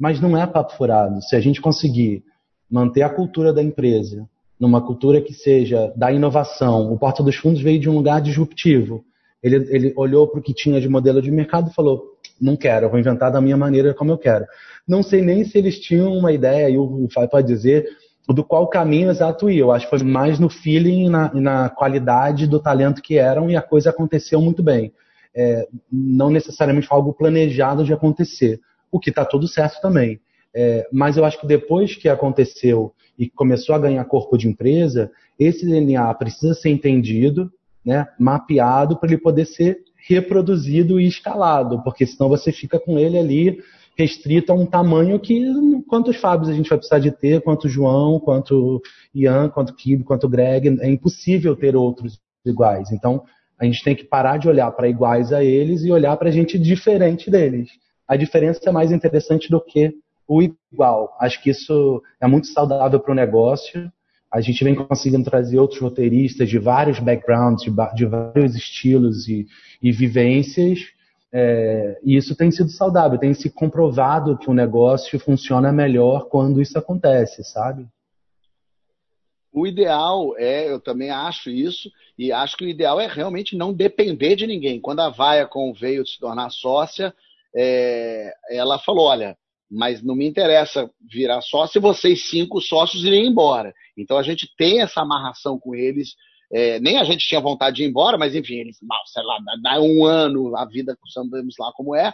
Mas não é papo furado. Se a gente conseguir manter a cultura da empresa numa cultura que seja da inovação, o Porta dos Fundos veio de um lugar disruptivo. Ele, ele olhou para o que tinha de modelo de mercado e falou: não quero, vou inventar da minha maneira como eu quero. Não sei nem se eles tinham uma ideia, e o Fábio pode dizer, do qual caminho exato ia. Eu acho que foi mais no feeling e na, na, qualidade do talento que eram e a coisa aconteceu muito bem. É, não necessariamente foi algo planejado de acontecer, o que está tudo certo também. É, mas eu acho que depois que aconteceu e começou a ganhar corpo de empresa, esse DNA precisa ser entendido, né, mapeado para ele poder ser reproduzido e escalado, porque senão você fica com ele ali restrito a um tamanho que quantos Fábios a gente vai precisar de ter, quanto João, quanto Ian, quanto Kibo, quanto Greg, é impossível ter outros iguais. Então, a gente tem que parar de olhar para iguais a eles e olhar para gente diferente deles. A diferença é mais interessante do que o igual. Acho que isso é muito saudável para o negócio a gente vem conseguindo trazer outros roteiristas de vários backgrounds, de, vários estilos e, e vivências, é, e isso tem sido saudável, tem se comprovado que o negócio funciona melhor quando isso acontece, sabe? O ideal é, eu também acho isso, e acho que o ideal é realmente não depender de ninguém. Quando a Viacom veio se tornar sócia, é, ela falou: olha, mas não me interessa virar sócio se vocês cinco sócios irem embora. Então a gente tem essa amarração com eles. É, nem a gente tinha vontade de ir embora, mas enfim, eles, sei lá, dá um ano, a vida sabemos lá como é.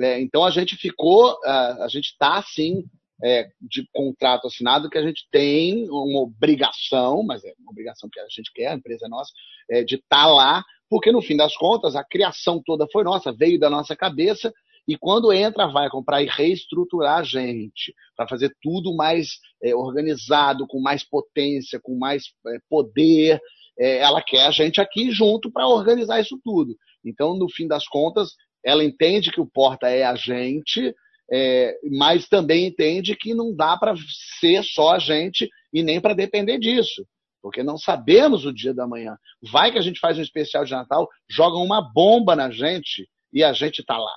é então a gente ficou, a, a gente está assim, é, de contrato assinado, que a gente tem uma obrigação, mas é uma obrigação que a gente quer, a empresa é nossa, é, de estar tá lá, porque no fim das contas a criação toda foi nossa, veio da nossa cabeça e quando entra, vai comprar e reestruturar a gente, para fazer tudo mais é, organizado, com mais potência, com mais é, poder. É, ela quer a gente aqui junto para organizar isso tudo. Então, no fim das contas, ela entende que o Porta é a gente, é, mas também entende que não dá para ser só a gente e nem para depender disso. Porque não sabemos o dia da manhã. Vai que a gente faz um especial de Natal, joga uma bomba na gente e a gente está lá.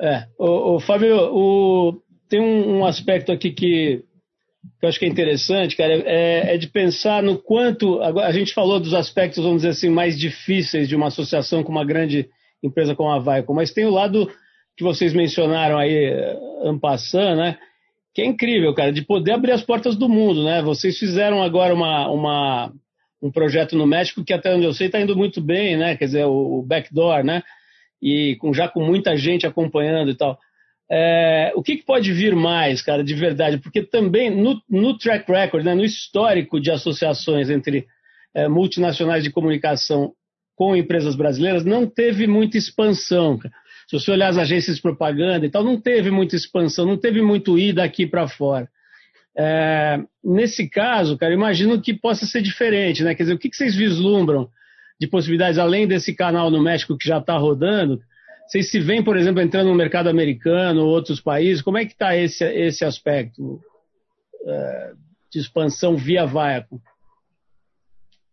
É, o, o Fábio, o, tem um, um, aspecto aqui que, que eu acho que é interessante, cara, é, é, de pensar no quanto. Agora, a gente falou dos aspectos, vamos dizer assim, mais difíceis de uma associação com uma grande empresa como a Vaicom, mas tem o lado que vocês mencionaram aí, Ampassan, né? Que é incrível, cara, de poder abrir as portas do mundo, né? Vocês fizeram agora uma, uma um projeto no México que, até onde eu sei, está indo muito bem, né? Quer dizer, o, o Backdoor, né? E com, já com muita gente acompanhando e tal. É, o que, que, pode vir mais, cara, de verdade? Porque também no, no track record, né, no histórico de associações entre é, multinacionais de comunicação com empresas brasileiras, não teve muita expansão. Se você olhar as agências de propaganda e tal, não teve muita expansão, não teve muito ir daqui para fora. É, nesse caso, cara, imagino que possa ser diferente, né? Quer dizer, o que, que vocês vislumbram de possibilidades além desse canal no México que já está rodando? Vocês se veem, por exemplo, entrando no mercado americano ou outros países? Como é que está esse, esse aspecto é, de expansão via Viacom?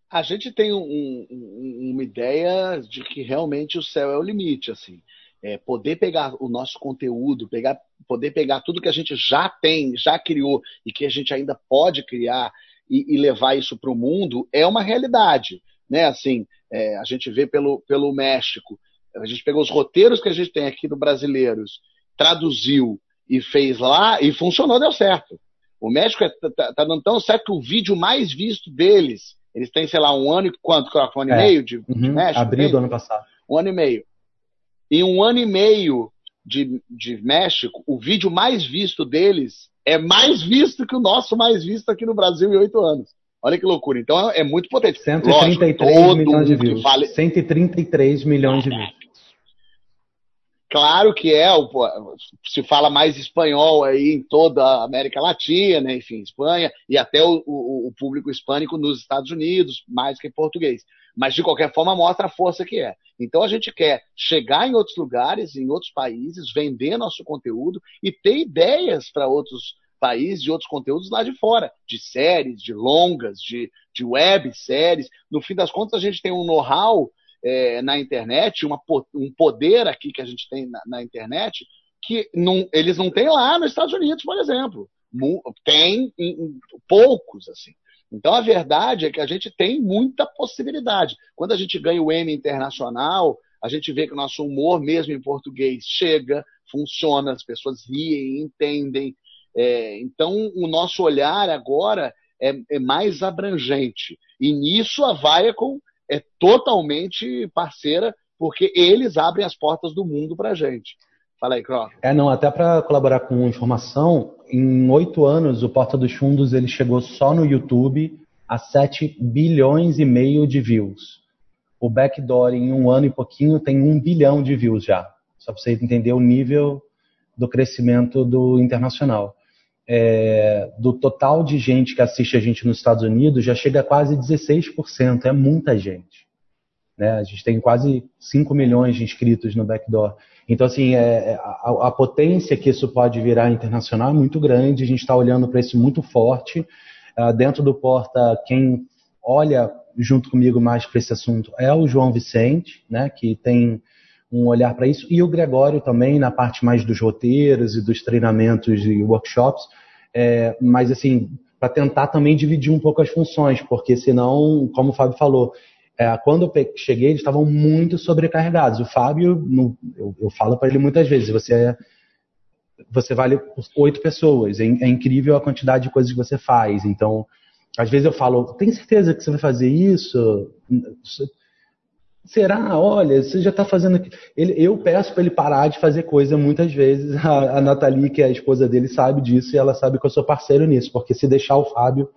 A gente tem um, um, uma ideia de que realmente o céu é o limite, assim. É poder pegar o nosso conteúdo, pegar, poder pegar tudo que a gente já tem, já criou e que a gente ainda pode criar e, e levar isso para o mundo é uma realidade. Né? Assim, é, a gente vê pelo, pelo México, a gente pegou os roteiros que a gente tem aqui do brasileiros, traduziu e fez lá e funcionou, deu certo. O México está é, tá, tá dando tão certo que o vídeo mais visto deles, eles têm, sei lá, um ano e quanto? Um ano é. e meio de, uhum, de México? Abril do ano passado. Um ano e meio. Em um ano e meio de, de México, o vídeo mais visto deles é mais visto que o nosso mais visto aqui no Brasil em oito anos. Olha que loucura. Então é, muito potente. 133 Lógico, milhões de views. Fale... 133 milhões de views. Claro que é, se fala mais espanhol aí em toda a América Latina, enfim, Espanha, e até o, o, o público hispânico nos Estados Unidos, mais que português. Mas, de qualquer forma, mostra a força que é. Então, a gente quer chegar em outros lugares, em outros países, vender nosso conteúdo e ter ideias para outros países e outros conteúdos lá de fora, de séries, de longas, de, de web séries. No fim das contas, a gente tem um know-how é, na internet, uma, um poder aqui que a gente tem na, na internet, que não, eles não têm lá nos Estados Unidos, por exemplo. Tem em, em, poucos, assim. Então a verdade é que a gente tem muita possibilidade. Quando a gente ganha o M internacional, a gente vê que o nosso humor, mesmo em português, chega, funciona, as pessoas riem, entendem. É, então o nosso olhar agora é, é, mais abrangente. E nisso a Viacom é totalmente parceira, porque eles abrem as portas do mundo para a gente. Fala aí, Cro. É, não, até para colaborar com informação, em oito anos o Porta dos Fundos ele chegou só no YouTube a 7 bilhões e meio de views. O Backdoor em um ano e pouquinho tem um bilhão de views já. Só para você entender o nível do crescimento do internacional. É, do total de gente que assiste a gente nos Estados Unidos já chega a quase 16%. É muita gente. Né? A gente tem quase 5 milhões de inscritos no Backdoor. Então, assim, é, é, a, a, potência que isso pode virar internacional é muito grande, a gente está olhando para isso muito forte. Uh, dentro do Porta, quem olha junto comigo mais para esse assunto é o João Vicente, né, que tem um olhar para isso, e o Gregório também, na parte mais dos roteiros e dos treinamentos e workshops, é, mas assim, para tentar também dividir um pouco as funções, porque senão, como o Fábio falou, é, quando eu cheguei, eles estavam muito sobrecarregados. O Fábio, no, eu, eu, falo para ele muitas vezes, você é, você vale oito pessoas. É, é, incrível a quantidade de coisas que você faz. Então, às vezes eu falo, tem certeza que você vai fazer isso? Será? Olha, você já está fazendo. Ele, eu peço para ele parar de fazer coisa muitas vezes. A, a Nathalie, que é a esposa dele, sabe disso e ela sabe que eu sou parceiro nisso, porque se deixar o Fábio,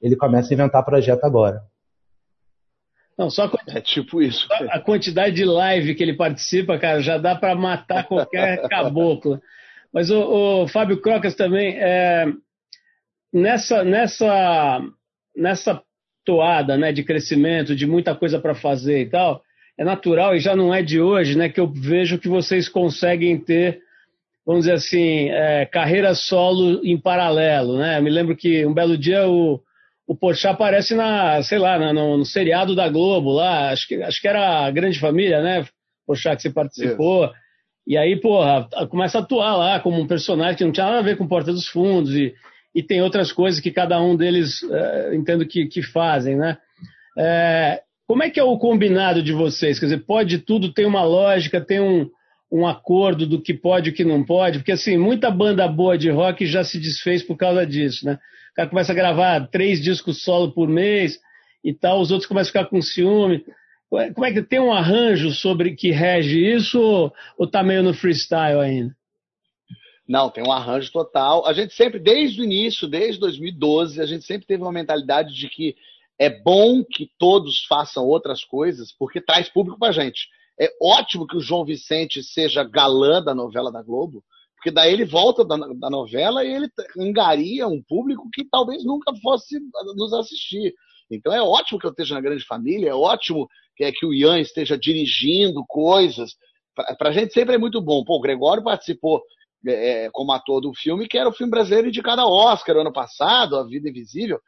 ele começa a inventar projeto agora. Não, só a, é tipo isso. A quantidade de live que ele participa, cara, já dá para matar qualquer [laughs] caboclo. Mas o, o, Fábio Crocas também, é, nessa, nessa, nessa toada né, de crescimento, de muita coisa para fazer e tal, é natural e já não é de hoje né, que eu vejo que vocês conseguem ter, vamos dizer assim, é, carreira solo em paralelo. Né? Eu me lembro que um belo dia o o Porchat aparece na, sei lá, na, no, no, seriado da Globo lá, acho que, acho que era a Grande Família, né? Porchat que você participou. Isso. E aí, porra, começa a atuar lá como um personagem que não tinha nada a ver com Porta dos Fundos e, e tem outras coisas que cada um deles é, entendo que, que fazem, né? É, como é que é o combinado de vocês? Quer dizer, pode tudo, tem uma lógica, tem um, um acordo do que pode e o que não pode? Porque, assim, muita banda boa de rock já se desfez por causa disso, né? cara começa a gravar três discos solo por mês e tal, os outros começam a ficar com ciúme. Como é que tem um arranjo sobre que rege isso ou, ou tá meio no freestyle ainda? Não, tem um arranjo total. A gente sempre, desde o início, desde 2012, a gente sempre teve uma mentalidade de que é bom que todos façam outras coisas, porque traz público pra gente. É ótimo que o João Vicente seja galã da novela da Globo, porque daí ele volta da, da, novela e ele engaria um público que talvez nunca fosse nos assistir. Então é ótimo que eu esteja na grande família, é ótimo que, é, que o Ian esteja dirigindo coisas. Para a gente sempre é muito bom. Pô, o Gregório participou é, é, como ator do filme, que era o filme brasileiro indicado a Oscar ano passado, A Vida Invisível.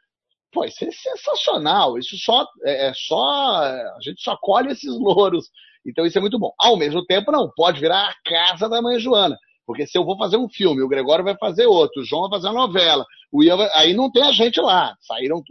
Pô, isso é sensacional. Isso só é, é só a gente só colhe esses louros. Então isso é muito bom. Ao mesmo tempo, não pode virar a casa da mãe Joana. Porque se eu vou fazer um filme, o Gregório vai fazer outro, o João vai fazer uma novela, o Ian vai... aí não tem a gente lá. Saíram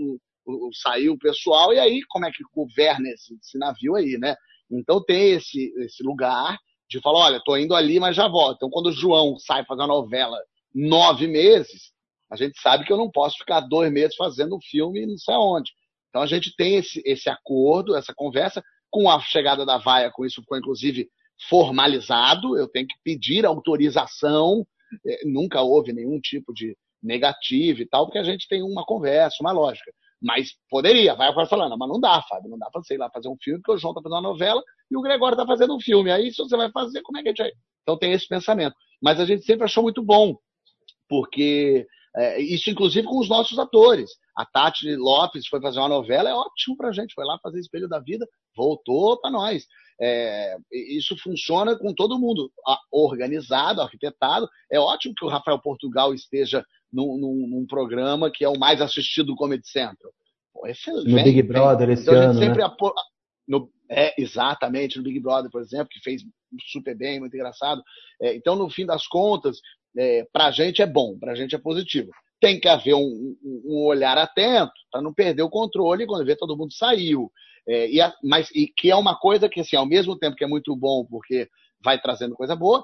saiu o pessoal, e aí como é que governa esse, esse navio aí, né? Então tem esse, esse lugar de falar, olha, tô indo ali, mas já volto. Então quando o João sai fazer uma novela nove meses, a gente sabe que eu não posso ficar dois meses fazendo um filme não sei aonde. Então a gente tem esse, esse acordo, essa conversa. Com a chegada da vaia, com isso ficou inclusive formalizado. Eu tenho que pedir autorização. É, nunca houve nenhum tipo de negativo e tal, porque a gente tem uma conversa, uma lógica. Mas poderia, vai agora falando, mas não dá, Fábio, não dá para sei lá fazer um filme, porque o João tá fazendo uma novela e o Gregório tá fazendo um filme. Aí se você vai fazer, como é que a gente vai? Então tem esse pensamento. Mas a gente sempre achou muito bom, porque é, isso inclusive com os nossos atores. A Tati Lopes foi fazer uma novela, é ótimo pra gente, foi lá fazer Espelho da Vida, voltou para nós. É, isso funciona com todo mundo organizado, arquitetado. É ótimo que o Rafael Portugal esteja num, num, num programa que é o mais assistido do Comedy Central. Pô, excelente. No Big Brother esse então, ano, sempre né? no, é, exatamente, no Big Brother, por exemplo, que fez super bem, muito engraçado. É, então, no fim das contas, é, para a gente é bom, para a gente é positivo. Tem que haver um, um olhar atento para não perder o controle quando vê todo mundo saiu. É, e a, mas e que é uma coisa que, assim, ao mesmo tempo que é muito bom porque vai trazendo coisa boa,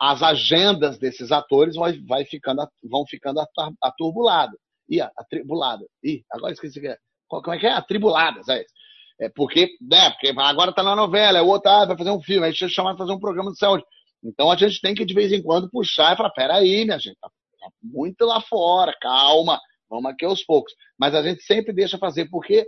as agendas desses atores vai, vai ficando, vão ficando aturbuladas. E atribuladas. Ih, agora esqueci que é. Como é que é? Atribuladas, é isso. É porque, né, porque agora está na novela, é o outro ah, vai fazer um filme, aí chama para fazer um programa de saúde. Então a gente tem que de vez em quando puxar e falar, peraí, minha gente, tá, tá muito lá fora, calma, vamos aqui aos poucos. Mas a gente sempre deixa fazer porque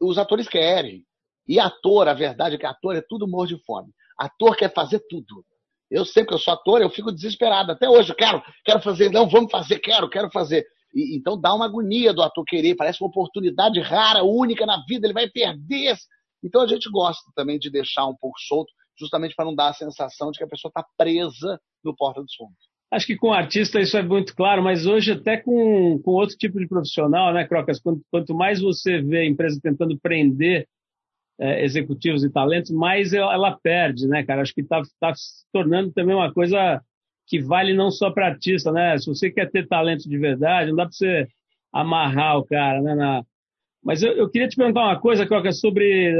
os atores querem. E ator, a verdade é que ator é tudo morro de fome. Ator quer fazer tudo. Eu sempre que eu sou ator, eu fico desesperado. Até hoje eu quero, quero fazer, não, vamos fazer, quero, quero fazer. E, então dá uma agonia do ator querer, parece uma oportunidade rara, única na vida, ele vai perder. Então a gente gosta também de deixar um pouco solto, justamente para não dar a sensação de que a pessoa está presa no porta dos fundos. Acho que com artista isso é muito claro, mas hoje até com, com outro tipo de profissional, né, Crocas? Quanto, quanto mais você vê a empresa tentando prender é, executivos e talentos, mais ela, ela, perde, né, cara? Acho que está tá se tornando também uma coisa que vale não só para artista, né? Se você quer ter talento de verdade, não dá para você amarrar o cara, né? Na... Mas eu, eu, queria te perguntar uma coisa, Croca, sobre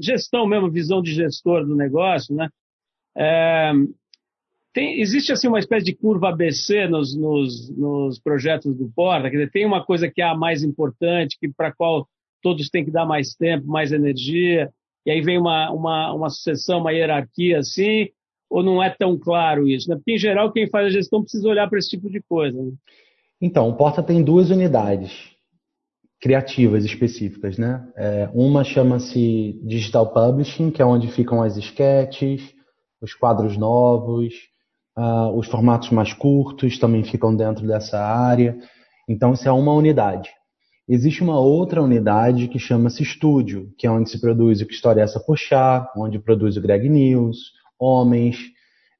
gestão mesmo, visão de gestor do negócio, né? É, tem, existe assim uma espécie de curva ABC nos, nos, nos projetos do Porta, quer dizer, tem uma coisa que é a mais importante, que para qual todos têm que dar mais tempo, mais energia, e aí vem uma, uma, uma sucessão, uma hierarquia assim, ou não é tão claro isso? Né? Porque, em geral, quem faz a gestão precisa olhar para esse tipo de coisa. Né? Então, o Porta tem duas unidades criativas específicas, né? É, uma chama-se Digital Publishing, que é onde ficam as sketches, os quadros novos, uh, os formatos mais curtos também ficam dentro dessa área. Então, isso é uma unidade. Existe uma outra unidade que chama-se Estúdio, que é onde se produz o que História é essa puxar, onde produz o Greg News, Homens,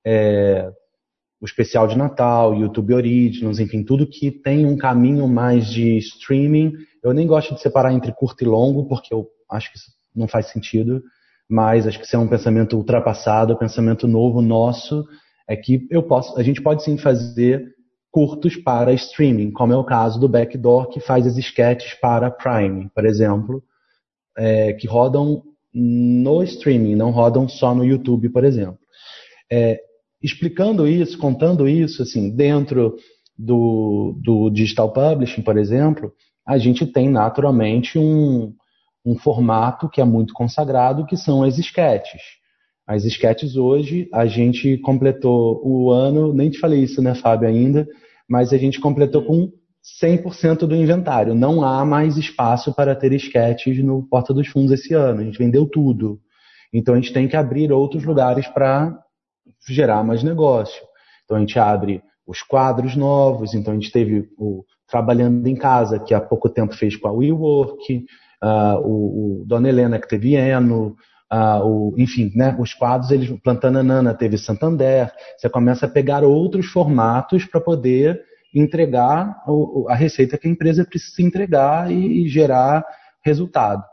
é, o especial de Natal, YouTube Originals, enfim, tudo que tem um caminho mais de streaming. Eu nem gosto de separar entre curto e longo, porque eu acho que isso não faz sentido, mas acho que isso é um pensamento ultrapassado, um pensamento novo nosso, é que eu posso, a gente pode sim fazer curtos para streaming, como é o caso do Backdoor, que faz as sketches para Prime, por exemplo, é, que rodam no streaming, não rodam só no YouTube, por exemplo. É, explicando isso, contando isso, assim, dentro do, do digital publishing, por exemplo, a gente tem naturalmente um, um formato que é muito consagrado, que são as sketches. As sketches hoje, a gente completou o ano, nem te falei isso, né, Fábio, ainda, mas a gente completou com 100% do inventário. Não há mais espaço para ter sketches no Porta dos Fundos esse ano. A gente vendeu tudo. Então a gente tem que abrir outros lugares para gerar mais negócio. Então a gente abre os quadros novos. Então a gente teve o Trabalhando em Casa, que há pouco tempo fez com a WeWork, uh, o, o Dona Helena, que teve Eno, uh, o, enfim, né, os quadros, eles, Plantana Nana teve Santander. Você começa a pegar outros formatos para poder entregar a receita que a empresa precisa entregar e, e gerar resultado.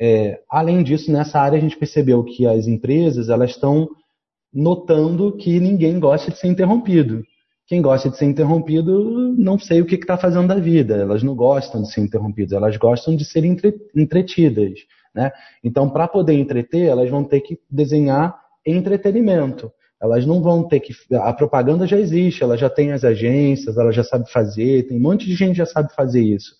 É, além disso, nessa área a gente percebeu que as empresas elas estão notando que ninguém gosta de ser interrompido. Quem gosta de ser interrompido não sei o que está fazendo da vida. Elas não gostam de ser interrompidas, elas gostam de ser entre, entretidas. Né? Então, para poder entreter, elas vão ter que desenhar entretenimento. Elas não vão ter que. A propaganda já existe, ela já tem as agências, ela já sabe fazer, tem um monte de gente que já sabe fazer isso.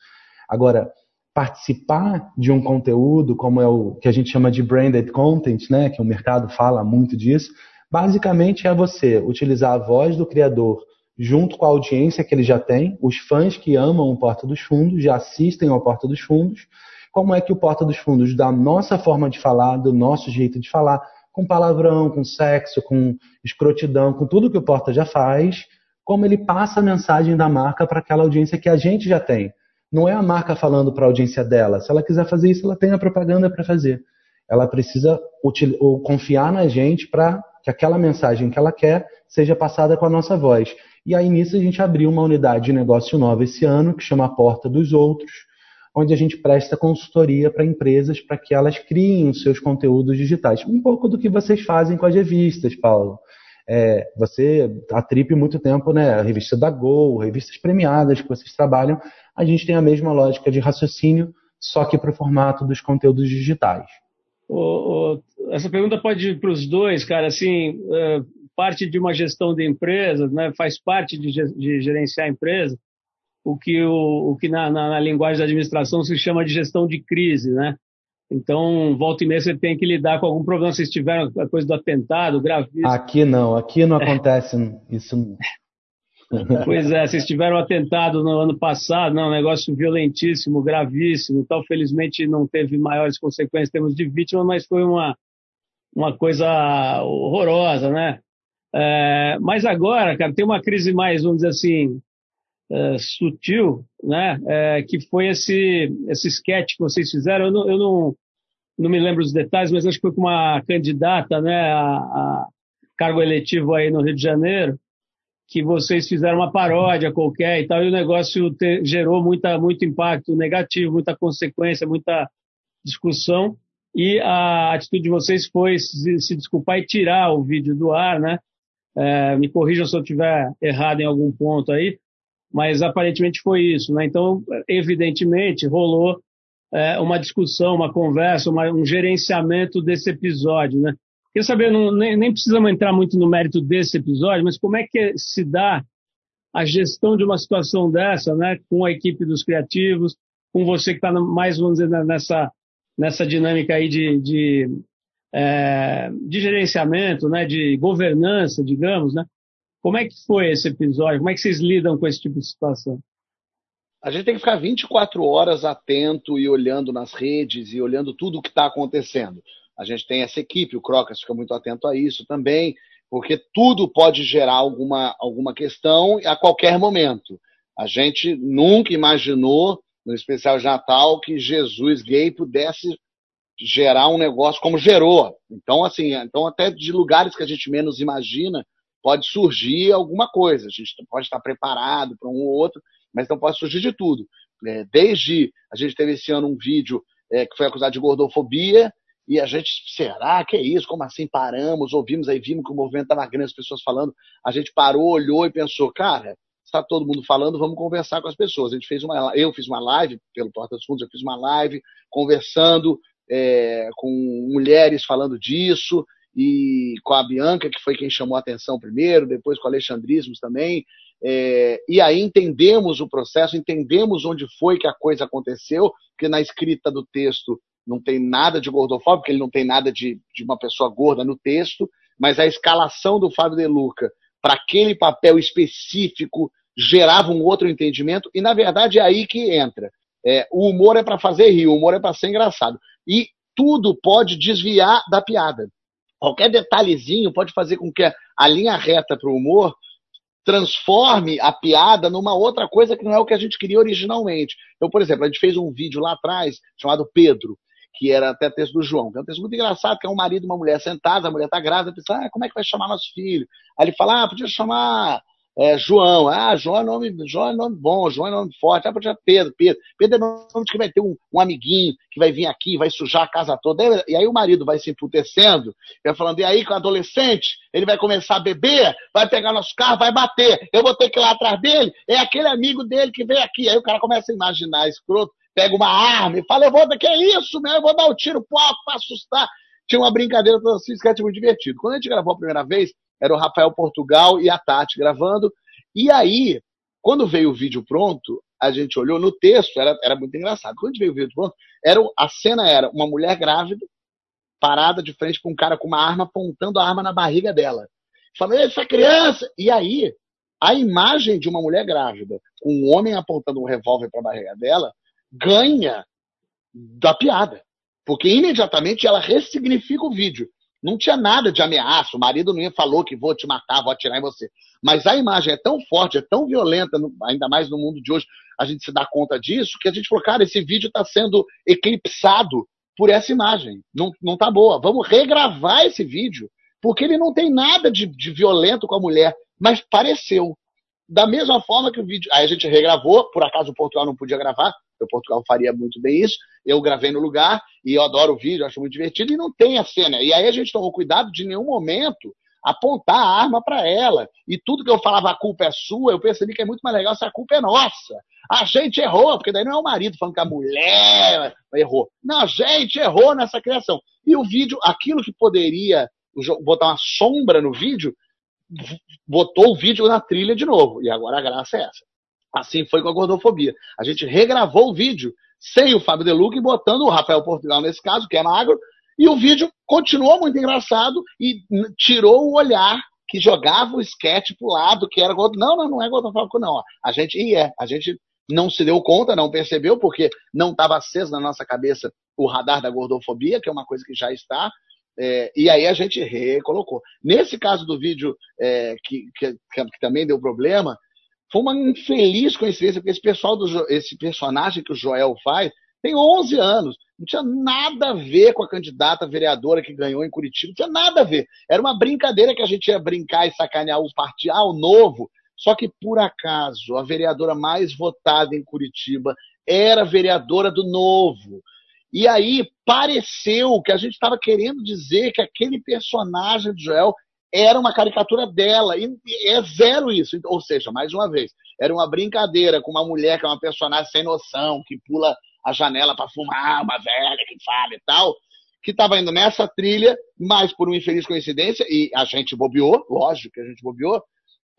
Agora, participar de um conteúdo, como é o que a gente chama de branded content, né, que o mercado fala muito disso, basicamente é você utilizar a voz do criador junto com a audiência que ele já tem, os fãs que amam o Porta dos Fundos, já assistem ao Porta dos Fundos, como é que o Porta dos Fundos, da nossa forma de falar, do nosso jeito de falar, com palavrão, com sexo, com escrotidão, com tudo que o Porta já faz, como ele passa a mensagem da marca para aquela audiência que a gente já tem. Não é a marca falando para a audiência dela. Se ela quiser fazer isso, ela tem a propaganda para fazer. Ela precisa confiar na gente para que aquela mensagem que ela quer seja passada com a nossa voz. E aí nisso a gente abriu uma unidade de negócio nova esse ano, que chama Porta dos Outros, onde a gente presta consultoria para empresas para que elas criem os seus conteúdos digitais. Um pouco do que vocês fazem com as revistas, Paulo. É, você, a muito tempo, né, a revista da Gol, revistas premiadas que vocês trabalham, a gente tem a mesma lógica de raciocínio, só que para o formato dos conteúdos digitais. Essa pergunta pode ir para os dois, cara. Assim, é, parte de uma gestão de empresas, né, faz parte de, de gerenciar a empresa, o que, o, o que na, na, na, linguagem da administração se chama de gestão de crise, né? Então, volta e meia você tem que lidar com algum problema. Vocês tiveram a coisa do atentado gravíssimo. Aqui não, aqui não acontece isso. [laughs] Pois é, vocês tiveram um atentado no ano passado, não, um negócio violentíssimo, gravíssimo, então felizmente não teve maiores consequências em termos de vítimas, mas foi uma, uma coisa horrorosa, né? É, mas agora, cara, tem uma crise mais, vamos dizer assim, é, sutil, né? É, que foi esse, esse sketch que vocês fizeram. Eu não, eu não, não me lembro os detalhes, mas acho que foi com uma candidata, né, a, a cargo eletivo aí no Rio de Janeiro, que vocês fizeram uma paródia qualquer e tal, e o negócio te, gerou muita, muito impacto negativo, muita consequência, muita discussão. E a atitude de vocês foi se, se desculpar e tirar o vídeo do ar, né? É, me corrijam se eu estiver errado em algum ponto aí, mas aparentemente foi isso, né? Então, evidentemente, rolou é, uma discussão, uma conversa, uma, um gerenciamento desse episódio, né? Queria saber, não, nem, nem precisamos entrar muito no mérito desse episódio, mas como é que se dá a gestão de uma situação dessa, né? Com a equipe dos criativos, com você que está mais, vamos dizer, nessa, nessa dinâmica aí de, de é, de gerenciamento, né, de governança, digamos, né? Como é que foi esse episódio? Como é que vocês lidam com esse tipo de situação? A gente tem que ficar 24 horas atento e olhando nas redes e olhando tudo o que está acontecendo. A gente tem essa equipe, o Crocas fica muito atento a isso também, porque tudo pode gerar alguma, alguma questão a qualquer momento. A gente nunca imaginou, no especial de Natal, que Jesus gay pudesse gerar um negócio como gerou. Então, assim, então até de lugares que a gente menos imagina, pode surgir alguma coisa. A gente pode estar preparado para um ou outro, mas não pode surgir de tudo. É, desde a gente teve esse ano um vídeo é, que foi acusado de gordofobia, e a gente, será que é isso? Como assim paramos, ouvimos aí, vimos que o movimento estava grande, as pessoas falando. A gente parou, olhou e pensou, cara, está todo mundo falando, vamos conversar com as pessoas. A gente fez uma, eu fiz uma live pelo Porta dos Fundos, eu fiz uma live conversando, é, com mulheres falando disso, e com a Bianca, que foi quem chamou a atenção primeiro, depois com o Alexandrismos também. É, e aí entendemos o processo, entendemos onde foi que a coisa aconteceu, porque na escrita do texto não tem nada de gordofóbico, porque ele não tem nada de, de uma pessoa gorda no texto, mas a escalação do Fábio De Luca para aquele papel específico gerava um outro entendimento, e na verdade é aí que entra. É, o humor é para fazer rir, o humor é para ser engraçado. E tudo pode desviar da piada. Qualquer detalhezinho pode fazer com que a linha reta para o humor transforme a piada numa outra coisa que não é o que a gente queria originalmente. Então, por exemplo, a gente fez um vídeo lá atrás chamado Pedro, que era até texto do João, que é um texto muito engraçado, que é um marido e uma mulher sentados, a mulher está grávida, pensa, ah, como é que vai chamar nosso filho? Aí ele fala, ah, podia chamar é, João. Ah, João é, nome, João é nome bom, João é nome forte. Ah, Pedro, Pedro. Pedro é nome de que vai ter um, um, amiguinho que vai vir aqui, vai sujar a casa toda. E aí o marido vai se emputecendo, vai falando, e aí com o adolescente, ele vai começar a beber, vai pegar nosso carro, vai bater. Eu vou ter que ir lá atrás dele, é aquele amigo dele que veio aqui. Aí o cara começa a imaginar escroto, pega uma arma e fala, eu vou, que é isso, né? Eu vou dar um tiro pro alto pra assustar. Tinha uma brincadeira toda assim, sketch muito divertido. Quando a gente gravou a primeira vez, era o Rafael Portugal e a Tati gravando. E aí, quando veio o vídeo pronto, a gente olhou no texto, era, era muito engraçado. Quando veio o vídeo pronto, era, a cena era uma mulher grávida, parada de frente com um cara com uma arma, apontando a arma na barriga dela. Falando, essa criança! E aí, a imagem de uma mulher grávida, com um homem apontando um revólver para a barriga dela, ganha da piada. Porque imediatamente ela ressignifica o vídeo. Não tinha nada de ameaça, o marido não ia falou que vou te matar, vou atirar em você. Mas a imagem é tão forte, é tão violenta, ainda mais no mundo de hoje, a gente se dá conta disso, que a gente falou, cara, esse vídeo está sendo eclipsado por essa imagem. Não, não tá boa. Vamos regravar esse vídeo, porque ele não tem nada de, de violento com a mulher, mas pareceu. Da mesma forma que o vídeo. Aí a gente regravou, por acaso o Portugal não podia gravar, o Portugal faria muito bem isso. Eu gravei no lugar e eu adoro o vídeo, acho muito divertido e não tem a cena. E aí a gente tomou cuidado de nenhum momento apontar a arma para ela. E tudo que eu falava, a culpa é sua, eu percebi que é muito mais legal se a culpa é nossa. A gente errou, porque daí não é o marido falando que a mulher errou. Não, a gente errou nessa criação. E o vídeo, aquilo que poderia botar uma sombra no vídeo, botou o vídeo na trilha de novo. E agora a graça é essa. Assim foi com a gordofobia. A gente regravou o vídeo sem o Fábio Deluca e botando o Rafael Portugal nesse caso, que é magro, e o vídeo continuou muito engraçado e tirou o olhar que jogava o esquete pro lado, que era. Não, não, não é gordofóbico, não. A gente, e é, a gente não se deu conta, não percebeu, porque não estava aceso na nossa cabeça o radar da gordofobia, que é uma coisa que já está, é, e aí a gente recolocou. Nesse caso do vídeo é, que, que, que, também deu problema, foi uma infeliz coincidência, porque esse, pessoal do, esse personagem que o Joel faz tem 11 anos. Não tinha nada a ver com a candidata vereadora que ganhou em Curitiba. Não tinha nada a ver. Era uma brincadeira que a gente ia brincar e sacanear o partido, ah, o novo. Só que, por acaso, a vereadora mais votada em Curitiba era vereadora do Novo. E aí pareceu que a gente estava querendo dizer que aquele personagem do Joel era uma caricatura dela. E é zero isso. Ou seja, mais uma vez, era uma brincadeira com uma mulher que é uma personagem sem noção, que pula a janela para fumar, uma velha que fala e tal, que estava indo nessa trilha, mas por uma infeliz coincidência, e a gente bobeou, lógico que a gente bobeou,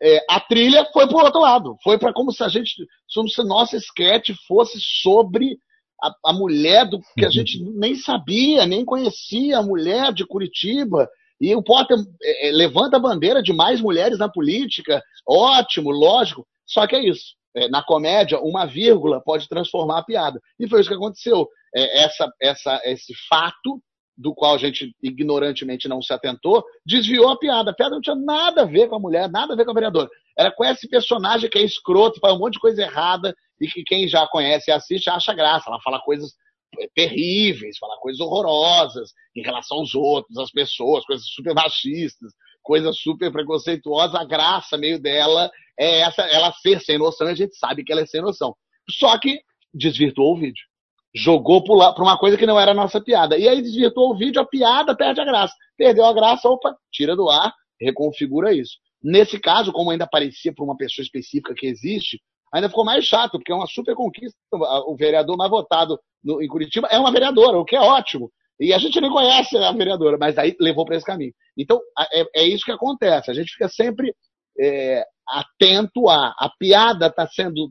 é, a trilha foi para o outro lado. Foi para como se a gente, como se nosso esquete fosse sobre a, a mulher do que a uhum. gente nem sabia, nem conhecia a mulher de Curitiba. E o Potter é, é, levanta a bandeira de mais mulheres na política, ótimo, lógico. Só que é isso. É, na comédia, uma vírgula pode transformar a piada. E foi isso que aconteceu. É, essa, essa, esse fato, do qual a gente ignorantemente não se atentou, desviou a piada. A piada não tinha nada a ver com a mulher, nada a ver com a vereadora. Era com esse personagem que é escroto, faz um monte de coisa errada, e que quem já conhece e assiste acha graça. Ela fala coisas é, terríveis, fala coisas horrorosas em relação aos outros, às pessoas, coisas super machistas, coisas super preconceituosas. A graça meio dela é essa, ela ser sem noção, e a gente sabe que ela é sem noção. Só que desvirtuou o vídeo. Jogou para uma coisa que não era a nossa piada. E aí desvirtuou o vídeo, a piada perde a graça. Perdeu a graça, opa, tira do ar, reconfigura isso. Nesse caso, como ainda parecia para uma pessoa específica que existe, ainda ficou mais chato, porque é uma super conquista. O vereador mais votado no, em Curitiba é uma vereadora, o que é ótimo. E a gente nem conhece a vereadora, mas aí levou para esse caminho. Então, é, é, isso que acontece. A gente fica sempre é, atento a. A piada está sendo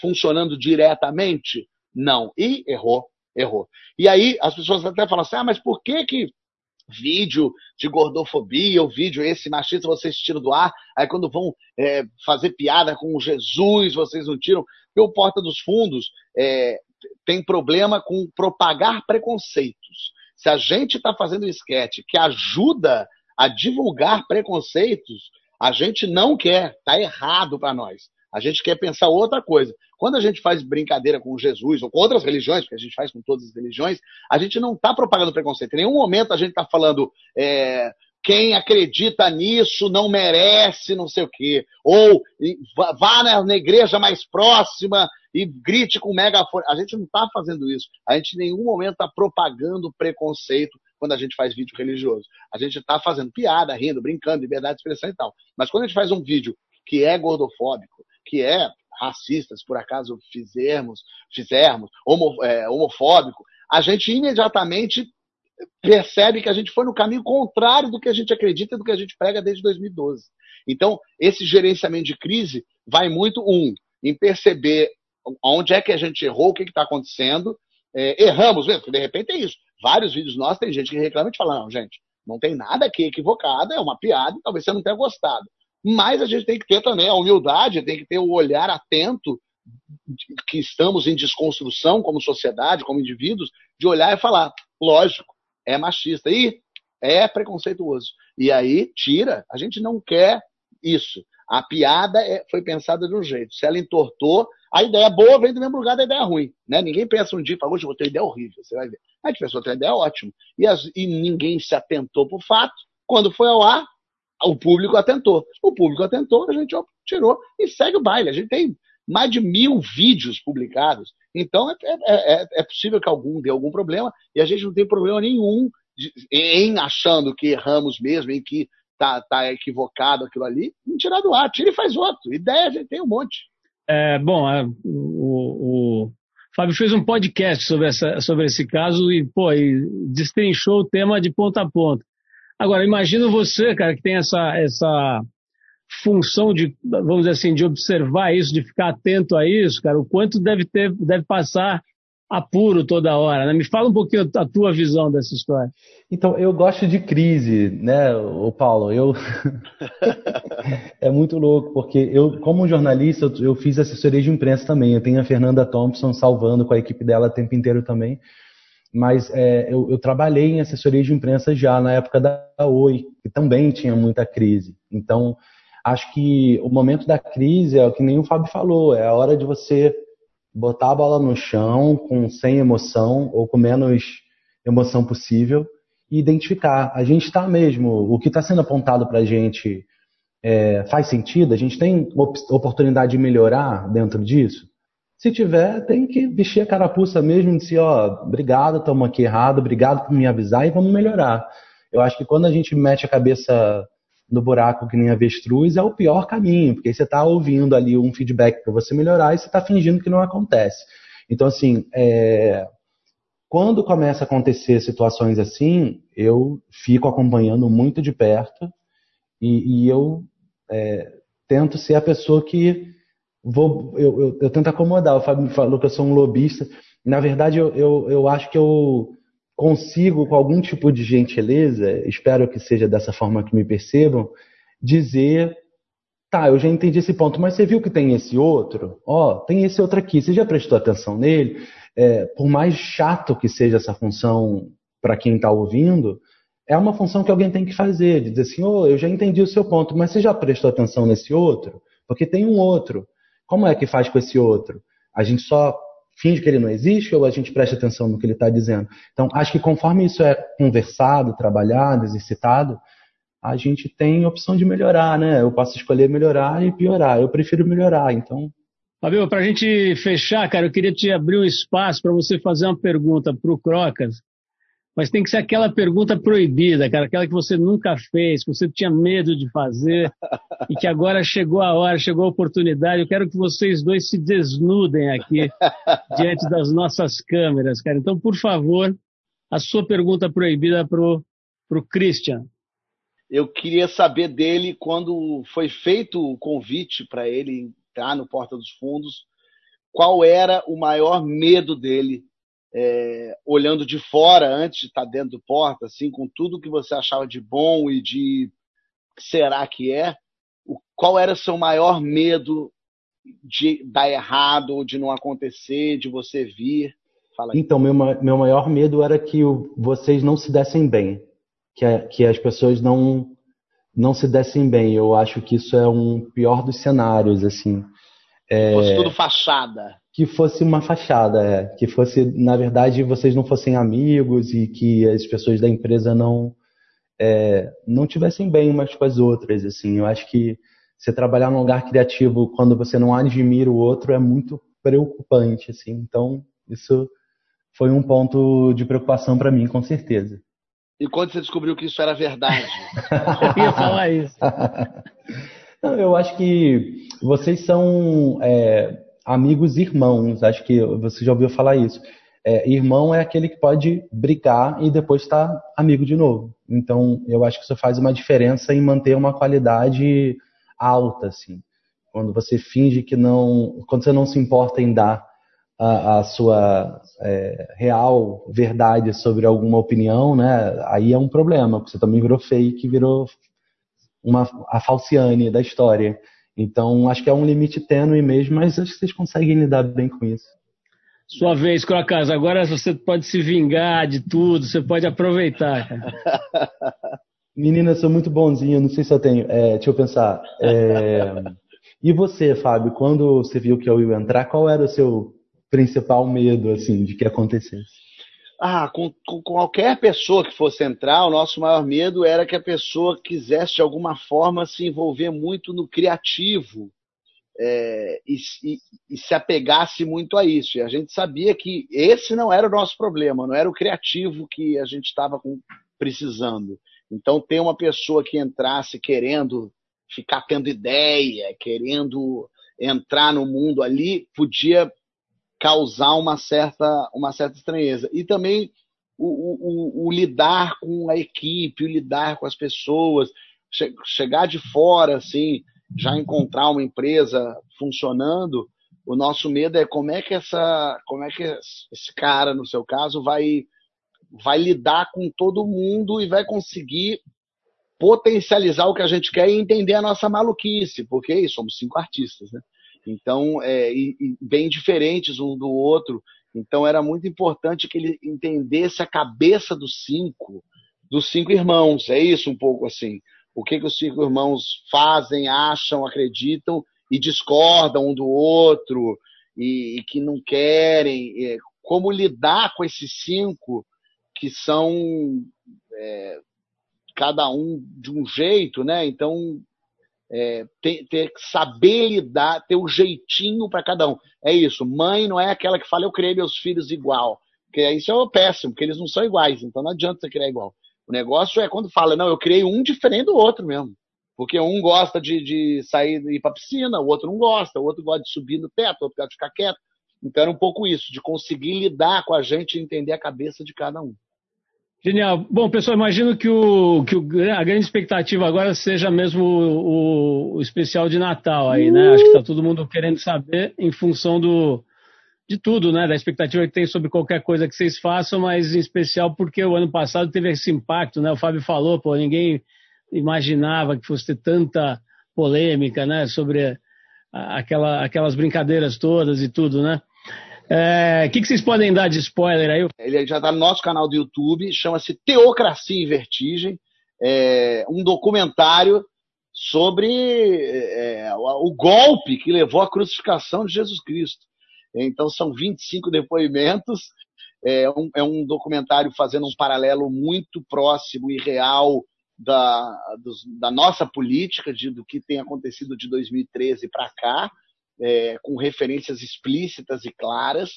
funcionando diretamente? Não. E errou, errou. E aí as pessoas até falam assim: ah, mas por que que vídeo de gordofobia, o vídeo esse machista vocês tiram do ar, aí quando vão é, fazer piada com Jesus, vocês não tiram. Porque o Porta dos Fundos é, tem problema com propagar preconceitos. Se a gente está fazendo um sketch que ajuda a divulgar preconceitos, a gente não quer, tá errado para nós. A gente quer pensar outra coisa. Quando a gente faz brincadeira com Jesus ou com outras religiões, porque a gente faz com todas as religiões, a gente não está propagando preconceito. Em nenhum momento a gente está falando é, quem acredita nisso não merece não sei o quê. Ou vá na igreja mais próxima e grite com megafone. A gente não está fazendo isso. A gente em nenhum momento está propagando preconceito quando a gente faz vídeo religioso. A gente está fazendo piada, rindo, brincando, liberdade de expressão e tal. Mas quando a gente faz um vídeo que é gordofóbico, que é racista, se por acaso fizermos, fizermos homo, é, homofóbico, a gente imediatamente percebe que a gente foi no caminho contrário do que a gente acredita e do que a gente prega desde 2012. Então, esse gerenciamento de crise vai muito, um, em perceber onde é que a gente errou, o que está acontecendo. É, erramos mesmo, porque de repente é isso. Vários vídeos nossos tem gente que reclama e fala, não, gente, não tem nada aqui equivocado, é uma piada, talvez você não tenha gostado. Mas a gente tem que ter também a humildade, tem que ter o olhar atento que estamos em desconstrução como sociedade, como indivíduos, de olhar e falar, lógico, é machista e é preconceituoso. E aí tira, a gente não quer isso. A piada é, foi pensada de um jeito. Se ela entortou, a ideia boa vem do mesmo lugar da ideia ruim. Né? Ninguém pensa um dia e fala, hoje eu vou ter ideia horrível. Você vai ver. A gente pensou ter uma ideia ótima. E, as, e ninguém se atentou para o fato. Quando foi ao ar, o público atentou. O público atentou, a gente tirou e segue o baile. A gente tem mais de mil vídeos publicados. Então é, é, é, é possível que algum dê algum problema e a gente não tem problema nenhum de, em achando que erramos mesmo, em que tá, tá equivocado aquilo ali, em tirar do ar, tira e faz outro. Ideia a gente tem um monte. É, bom, é, o, o Fábio fez um podcast sobre, essa, sobre esse caso e, pô, e destrinchou o tema de ponta a ponta. Agora, imagina você, cara, que tem essa, essa função de, vamos dizer assim, de observar isso, de ficar atento a isso, cara, o quanto deve ter, deve passar apuro toda hora, né? Me fala um pouquinho a tua visão dessa história. Então, eu gosto de crise, né, o Paulo? Eu [laughs] é muito louco, porque eu, como jornalista, eu, fiz assessoria de imprensa também. Eu tenho a Fernanda Thompson salvando com a equipe dela o tempo inteiro também. Mas é, eu, eu, trabalhei em assessoria de imprensa já na época da Oi, que também tinha muita crise. Então, acho que o momento da crise é o que nem o Fábio falou, é a hora de você botar a bola no chão com sem emoção ou com menos emoção possível e identificar. A gente está mesmo, o que está sendo apontado para a gente é, faz sentido? A gente tem op oportunidade de melhorar dentro disso? Se tiver, tem que vestir a carapuça mesmo e dizer, ó, obrigado, estamos aqui errado, obrigado por me avisar e vamos melhorar. Eu acho que quando a gente mete a cabeça no buraco que nem avestruz é o pior caminho, porque você está ouvindo ali um feedback para você melhorar e você está fingindo que não acontece. Então, assim, é... quando começa a acontecer situações assim, eu fico acompanhando muito de perto e, e eu é, tento ser a pessoa que vou, eu, eu, eu, tento acomodar. O Fábio me falou que eu sou um lobista. Na verdade, eu, eu, eu acho que eu consigo, com algum tipo de gentileza, espero que seja dessa forma que me percebam, dizer: tá, eu já entendi esse ponto, mas você viu que tem esse outro? Ó, oh, tem esse outro aqui, você já prestou atenção nele? É, por mais chato que seja essa função para quem está ouvindo, é uma função que alguém tem que fazer, de dizer assim: oh, eu já entendi o seu ponto, mas você já prestou atenção nesse outro? Porque tem um outro. Como é que faz com esse outro? A gente só finge que ele não existe ou a gente presta atenção no que ele está dizendo? Então, acho que conforme isso é conversado, trabalhado, exercitado, a gente tem opção de melhorar, né? Eu posso escolher melhorar e piorar. Eu prefiro melhorar, então. Fabio, para a gente fechar, cara, eu queria te abrir um espaço para você fazer uma pergunta para o Crocas mas tem que ser aquela pergunta proibida, cara, aquela que você nunca fez, que você tinha medo de fazer e que agora chegou a hora, chegou a oportunidade. Eu quero que vocês dois se desnudem aqui diante das nossas câmeras, cara. Então, por favor, a sua pergunta proibida pro pro Christian. Eu queria saber dele quando foi feito o convite para ele entrar no Porta dos Fundos, qual era o maior medo dele é, olhando de fora antes de estar dentro do porta, assim, com tudo que você achava de bom e de será que é, o, qual era o seu maior medo de dar errado, ou de não acontecer, de você vir? Então, meu, meu maior medo era que o, vocês não se dessem bem, que, a, que as pessoas não não se dessem bem. Eu acho que isso é um pior dos cenários, assim. É... Fosse tudo fachada que fosse uma fachada, é. que fosse, na verdade, vocês não fossem amigos e que as pessoas da empresa não é, não tivessem bem umas com as outras. Assim, eu acho que você trabalhar num lugar criativo quando você não admira o outro é muito preocupante. Assim, então isso foi um ponto de preocupação para mim, com certeza. E quando você descobriu que isso era verdade? [laughs] eu ia falar isso. [laughs] eu acho que vocês são é, amigos irmãos. Acho que você já ouviu falar isso. É, irmão é aquele que pode brigar e depois estar tá amigo de novo. Então, eu acho que isso faz uma diferença em manter uma qualidade alta, assim. Quando você finge que não, quando você não se importa em dar a, a sua é, real verdade sobre alguma opinião, né? Aí é um problema, porque você também virou fake, virou uma a falciane da história. Então, acho que é um limite tênue mesmo, mas acho que vocês conseguem lidar bem com isso. Sua vez, Crocas. Agora você pode se vingar de tudo, você pode aproveitar. [laughs] Menina, eu sou muito bonzinho, não sei se eu tenho. É, deixa eu pensar. É... E você, Fábio, quando você viu que eu ia entrar, qual era o seu principal medo, assim, de que acontecesse? Ah, com, com, qualquer pessoa que fosse entrar, o nosso maior medo era que a pessoa quisesse de alguma forma se envolver muito no criativo é, e, e, e, se apegasse muito a isso. E a gente sabia que esse não era o nosso problema, não era o criativo que a gente estava precisando. Então, ter uma pessoa que entrasse querendo ficar tendo ideia, querendo entrar no mundo ali, podia causar uma certa, uma certa estranheza. E também o, o, o, lidar com a equipe, o lidar com as pessoas, che chegar de fora, assim, já encontrar uma empresa funcionando, o nosso medo é como é que essa, como é que esse cara, no seu caso, vai vai lidar com todo mundo e vai conseguir potencializar o que a gente quer e entender a nossa maluquice, porque somos cinco artistas, né? Então, é, e, e bem diferentes um do outro. Então, era muito importante que ele entendesse a cabeça dos cinco, dos cinco irmãos. É isso um pouco assim. O que, que os cinco irmãos fazem, acham, acreditam e discordam um do outro e, e que não querem. É, como lidar com esses cinco que são é, cada um de um jeito, né? Então é, ter, ter que saber lidar, ter um jeitinho para cada um. É isso. Mãe não é aquela que fala eu criei meus filhos igual. Porque isso é péssimo, porque eles não são iguais, então não adianta você criar igual. O negócio é quando fala, não, eu criei um diferente do outro mesmo. Porque um gosta de, de sair e ir para piscina, o outro não gosta, o outro gosta de subir no teto, o outro gosta de ficar quieto. Então era um pouco isso, de conseguir lidar com a gente e entender a cabeça de cada um. Genial. Bom, pessoal, imagino que, o, que o, a grande expectativa agora seja mesmo o, o especial de Natal aí, né? Acho que está todo mundo querendo saber em função do, de tudo, né? Da expectativa que tem sobre qualquer coisa que vocês façam, mas em especial porque o ano passado teve esse impacto, né? O Fábio falou, pô, ninguém imaginava que fosse ter tanta polêmica, né? Sobre aquela, aquelas brincadeiras todas e tudo, né? O é, que, que, vocês podem dar de spoiler aí? Ele já está no nosso canal do YouTube, chama-se Teocracia em Vertigem, é um documentário sobre é, o golpe que levou à crucificação de Jesus Cristo. Então são 25 depoimentos, é um, é um documentário fazendo um paralelo muito próximo e real da, dos, da nossa política, de, do que tem acontecido de 2013 para cá é, com referências explícitas e claras.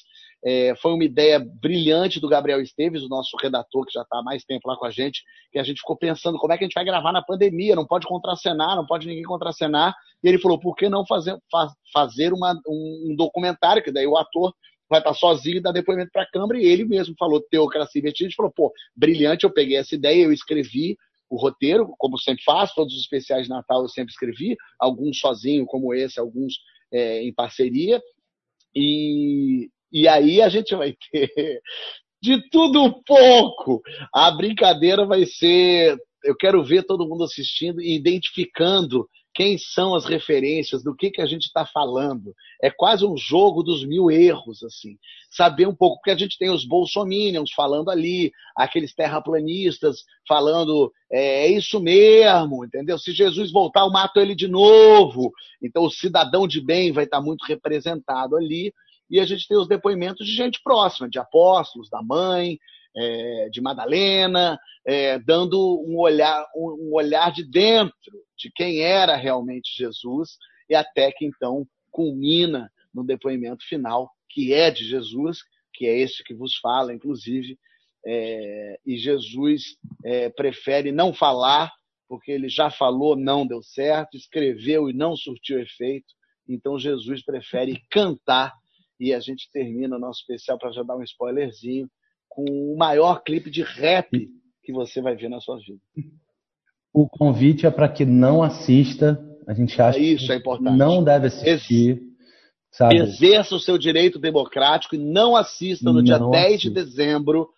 É, foi uma ideia brilhante do Gabriel Esteves, o nosso redator que já está há mais tempo lá com a gente, que a gente ficou pensando como é que a gente vai gravar na pandemia, não pode contracenar, não pode ninguém contracenar. E ele falou, por que não fazer, fa fazer uma, um, um, documentário, que daí o ator vai estar tá sozinho e dar depoimento para a Câmara, e ele mesmo falou Teocracia Invertida, a falou, pô, brilhante, eu peguei essa ideia, eu escrevi, o roteiro, como sempre faço, todos os especiais de Natal eu sempre escrevi, alguns sozinho, como esse, alguns é, em parceria. E, e aí a gente vai ter de tudo um pouco. A brincadeira vai ser. Eu quero ver todo mundo assistindo e identificando quem são as referências, do que, que a gente está falando. É quase um jogo dos mil erros, assim. Saber um pouco, porque a gente tem os bolsominions falando ali, aqueles terraplanistas falando, é, é isso mesmo, entendeu? Se Jesus voltar, eu mato ele de novo. Então o cidadão de bem vai estar tá muito representado ali. E a gente tem os depoimentos de gente próxima, de apóstolos, da mãe, é, de Madalena, é, dando um olhar, um, um olhar de dentro de quem era realmente Jesus, e até que então culmina no depoimento final, que é de Jesus, que é esse que vos fala, inclusive, é, e Jesus é, prefere não falar, porque ele já falou, não deu certo, escreveu e não surtiu efeito, então Jesus prefere cantar, e a gente termina o nosso especial, para já dar um spoilerzinho, com o maior clipe de rap que você vai ver na sua vida. O convite é para que não assista. A gente acha isso é importante. não deve assistir. Sabe? Exerça o seu direito democrático e não assista no não dia 10 assista. de dezembro,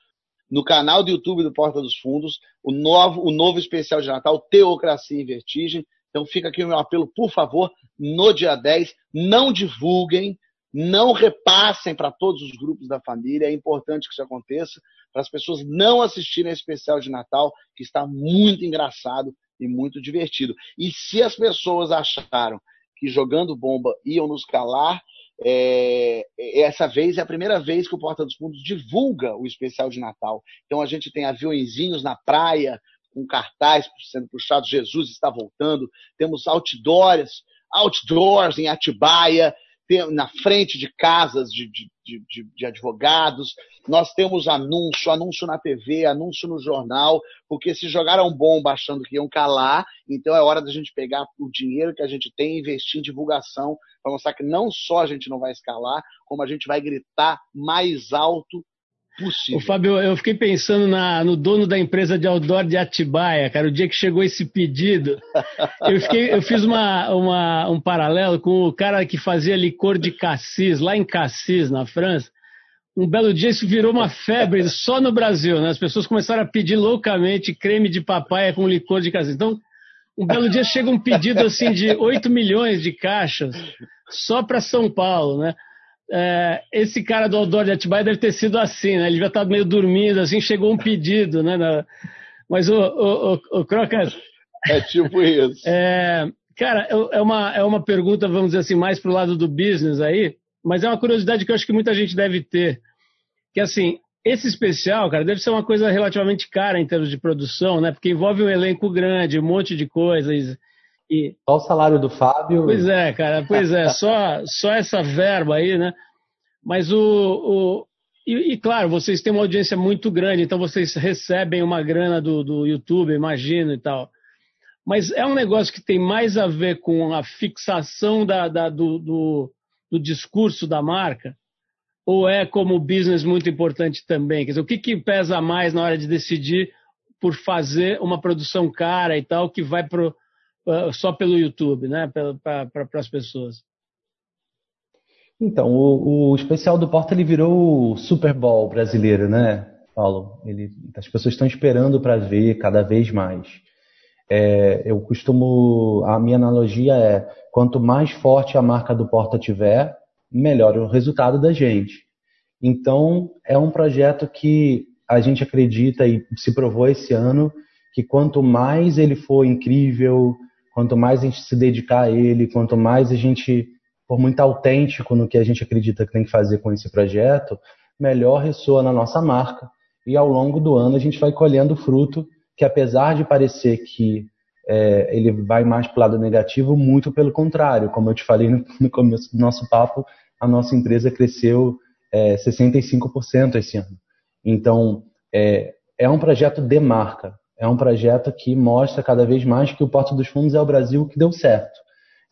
no canal do YouTube do Porta dos Fundos, o novo, o novo especial de Natal, Teocracia em Vertigem. Então fica aqui o meu apelo, por favor, no dia 10, não divulguem, não repassem para todos os grupos da família. É importante que isso aconteça para as pessoas não assistirem esse especial de Natal, que está muito engraçado e muito divertido. E se as pessoas acharam que jogando bomba iam nos calar, é, essa vez é a primeira vez que o Porta dos Fundos divulga o especial de Natal. Então a gente tem aviõezinhos na praia, com cartaz sendo puxado, Jesus está voltando. Temos outdoors, outdoors em Atibaia, na frente de casas de, de, de, de, advogados, nós temos anúncio, anúncio na TV, anúncio no jornal, porque se jogaram bomba achando que iam calar, então é hora da gente pegar o dinheiro que a gente tem e investir em divulgação, para mostrar que não só a gente não vai escalar, como a gente vai gritar mais alto possível. O Fábio, eu fiquei pensando na, no dono da empresa de outdoor de Atibaia, cara, o dia que chegou esse pedido, eu, fiquei, eu fiz uma, uma, um paralelo com o cara que fazia licor de cassis, lá em Cassis, na França. Um belo dia isso virou uma febre só no Brasil, né? As pessoas começaram a pedir loucamente creme de papaya com licor de cassis. Então, um belo dia chega um pedido assim de 8 milhões de caixas só para São Paulo, né? É, esse cara do Outdoor de Atibaia deve ter sido assim, né? Ele já estava meio dormindo, assim, chegou um pedido, né? Na... Mas o, o, o, o Crocas... É tipo isso. É, cara, é uma, é uma pergunta, vamos dizer assim, mais para o lado do business aí, mas é uma curiosidade que eu acho que muita gente deve ter. Que assim, esse especial, cara, deve ser uma coisa relativamente cara em termos de produção, né? Porque envolve um elenco grande, um monte de coisas. E... Só o salário do Fábio. Pois é, cara, pois é, [laughs] só, só essa verba aí, né? Mas o. o... E, e, claro, vocês têm uma audiência muito grande, então vocês recebem uma grana do, do YouTube, imagino e tal. Mas é um negócio que tem mais a ver com a fixação da, da do, do, do, discurso da marca? Ou é como business muito importante também? Quer dizer, o que, que pesa mais na hora de decidir por fazer uma produção cara e tal, que vai pro, só pelo YouTube, né? Para pra, as pessoas. Então, o, o, especial do Porta ele virou o Super Bowl brasileiro, né, Paulo? Ele, as pessoas estão esperando para ver cada vez mais. É, eu costumo, a minha analogia é, quanto mais forte a marca do Porta tiver, melhor o resultado da gente. Então, é um projeto que a gente acredita e se provou esse ano que quanto mais ele for incrível, Quanto mais a gente se dedicar a ele, quanto mais a gente for muito autêntico no que a gente acredita que tem que fazer com esse projeto, melhor ressoa na nossa marca. E ao longo do ano a gente vai colhendo fruto que, apesar de parecer que é, ele vai mais para o lado negativo, muito pelo contrário. Como eu te falei no, no começo do nosso papo, a nossa empresa cresceu é, 65% esse ano. Então, é, é um projeto de marca é um projeto que mostra cada vez mais que o Porto dos Fundos é o Brasil que deu certo.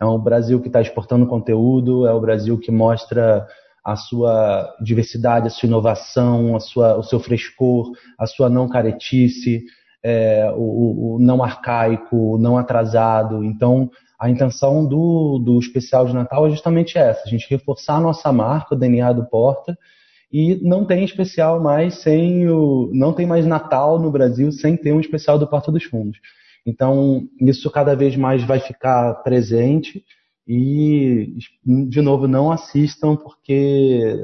É o Brasil que está exportando conteúdo, é o Brasil que mostra a sua diversidade, a sua inovação, a sua, o seu frescor, a sua não caretice, é, o, o, não arcaico, o não atrasado. Então, a intenção do, do especial de Natal é justamente essa: a gente reforçar a nossa marca, o DNA do Porta, e não tem especial mais sem o. Não tem mais Natal no Brasil sem ter um especial do Porta dos Fundos. Então, isso cada vez mais vai ficar presente e, de novo, não assistam, porque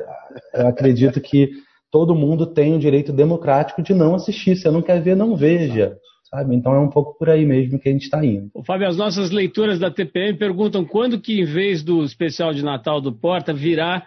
acredito que todo mundo tem o direito democrático de não assistir. Se não quer ver, não veja. Sabe? Então é um pouco por aí mesmo que a gente está indo. O Fábio, as nossas leituras da TPM perguntam quando que, em vez do especial de Natal do Porta, virá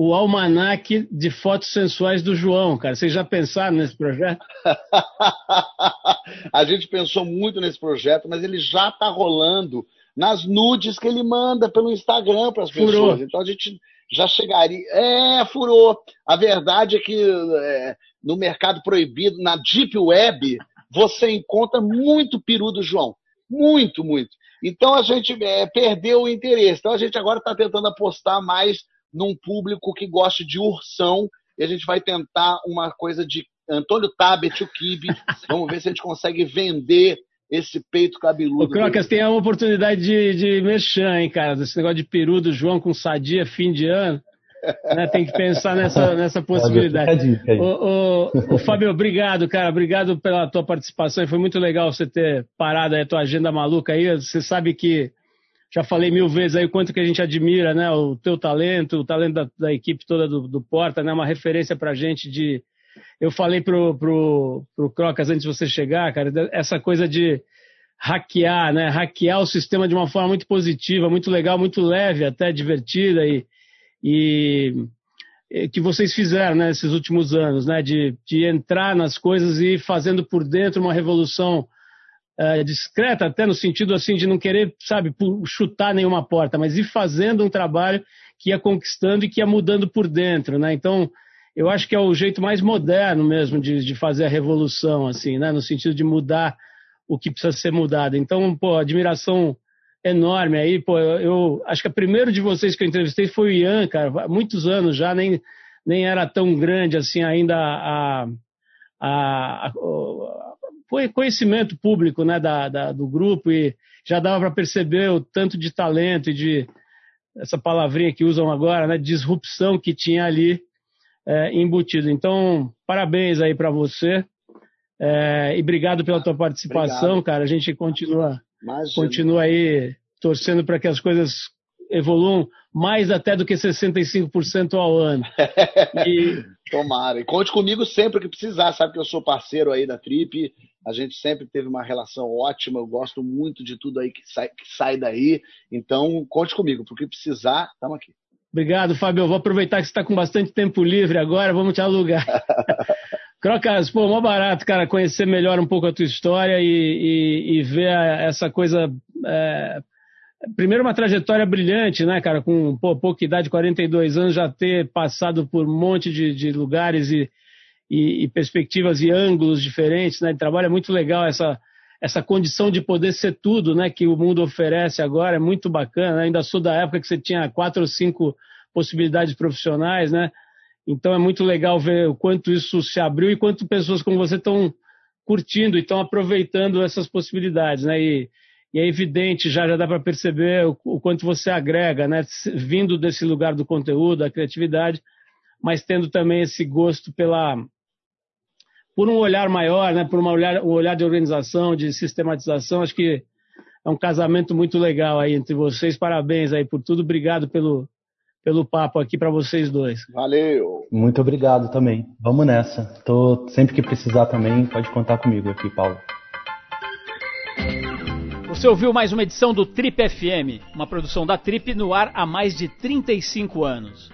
o almanaque de fotos sensuais do João, cara. Vocês já pensaram nesse projeto? [laughs] a gente pensou muito nesse projeto, mas ele já está rolando nas nudes que ele manda pelo Instagram para as pessoas. Então a gente já chegaria. É, furou. A verdade é que é, no mercado proibido, na Deep Web, você encontra muito peru do João. Muito, muito. Então a gente é, perdeu o interesse. Então a gente agora está tentando apostar mais num público que gosta de ursão e a gente vai tentar uma coisa de Antônio Tabet, o Kibe. [laughs] Vamos ver se a gente consegue vender esse peito cabeludo. O Crocas tem a oportunidade de, de merchan, hein, cara? Esse negócio de peru do João com sadia fim de ano. Né? Tem que pensar nessa, [laughs] nessa possibilidade. Ô, ô, ô, Fábio, obrigado, cara. Obrigado pela tua participação. Foi muito legal você ter parado aí a tua agenda maluca aí. Você sabe que já falei mil vezes aí o quanto que a gente admira, né? O teu talento, o talento da, da equipe toda do, do, Porta, né? Uma referência pra gente de. Eu falei pro, pro, pro Crocas antes de você chegar, cara, essa coisa de hackear, né? Hackear o sistema de uma forma muito positiva, muito legal, muito leve, até divertida e, e que vocês fizeram né, nesses últimos anos, né? De, de entrar nas coisas e ir fazendo por dentro uma revolução uh, discreta, até no sentido assim de não querer, sabe, chutar nenhuma porta, mas ir fazendo um trabalho que ia conquistando e que ia mudando por dentro, né? Então, eu acho que é o jeito mais moderno mesmo de, de fazer a revolução, assim, né? No sentido de mudar o que precisa ser mudado. Então, pô, admiração enorme aí, pô, eu, eu acho que o primeiro de vocês que eu entrevistei foi o Ian, cara, há muitos anos já, nem, nem era tão grande assim ainda a, a, a, foi conhecimento público né, da, da, do grupo e já dava para perceber o tanto de talento e de essa palavrinha que usam agora, né, disrupção que tinha ali é, embutido. Então, parabéns aí para você é, e obrigado pela tua participação, obrigado. cara. A gente continua, continua aí torcendo para que as coisas evoluam mais até do que 65% ao ano. [laughs] E... Tomara. E conte comigo sempre que precisar. Sabe que eu sou parceiro aí da Trip. A gente sempre teve uma relação ótima. Eu gosto muito de tudo aí que sai, que sai daí. Então, conte comigo. Porque precisar, estamos aqui. Obrigado, Fábio. Eu vou aproveitar que você está com bastante tempo livre agora. Vamos te alugar. [laughs] Crocas, pô, mó barato, cara, conhecer melhor um pouco a tua história e, e, e ver essa coisa é, primeiro uma trajetória brilhante, né, cara, com pô, pouca idade, 42 anos, já ter passado por um monte de, de lugares e, e, e, perspectivas e ângulos diferentes, né, de trabalho é muito legal essa essa condição de poder ser tudo, né, que o mundo oferece agora, é muito bacana, né? ainda sou da época que você tinha quatro ou cinco possibilidades profissionais, né, então é muito legal ver o quanto isso se abriu e quanto pessoas como você estão curtindo e estão aproveitando essas possibilidades, né, e, e é evidente, já, já dá para perceber o, o, quanto você agrega, né? vindo desse lugar do conteúdo, da criatividade, mas tendo também esse gosto pela por um olhar maior, né? por uma olhar, um olhar de organização, de sistematização. Acho que é um casamento muito legal aí entre vocês. Parabéns aí por tudo. Obrigado pelo, pelo papo aqui para vocês dois. Valeu. Muito obrigado também. Vamos nessa. Tô sempre que precisar também, pode contar comigo aqui, Paulo. Você ouviu mais uma edição do Trip FM, uma produção da Trip no ar há mais de 35 anos.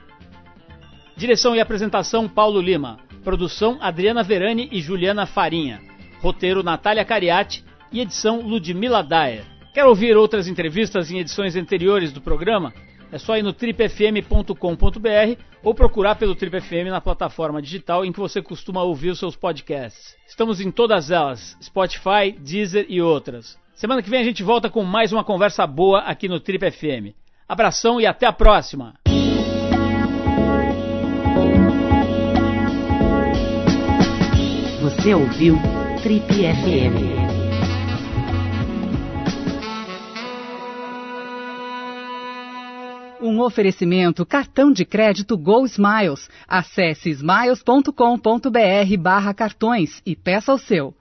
Direção e apresentação Paulo Lima. Produção Adriana Verani e Juliana Farinha. Roteiro Natália Cariati e edição Ludmila Daer. Quer ouvir outras entrevistas em edições anteriores do programa? É só ir no tripfm.com.br ou procurar pelo Trip FM na plataforma digital em que você costuma ouvir os seus podcasts. Estamos em todas elas: Spotify, Deezer e outras. Semana que vem a gente volta com mais uma conversa boa aqui no Trip FM. Abração e até a próxima! Você ouviu Trip FM. Um oferecimento cartão de crédito Go Smiles. Acesse smiles.com.br barra cartões e peça o seu.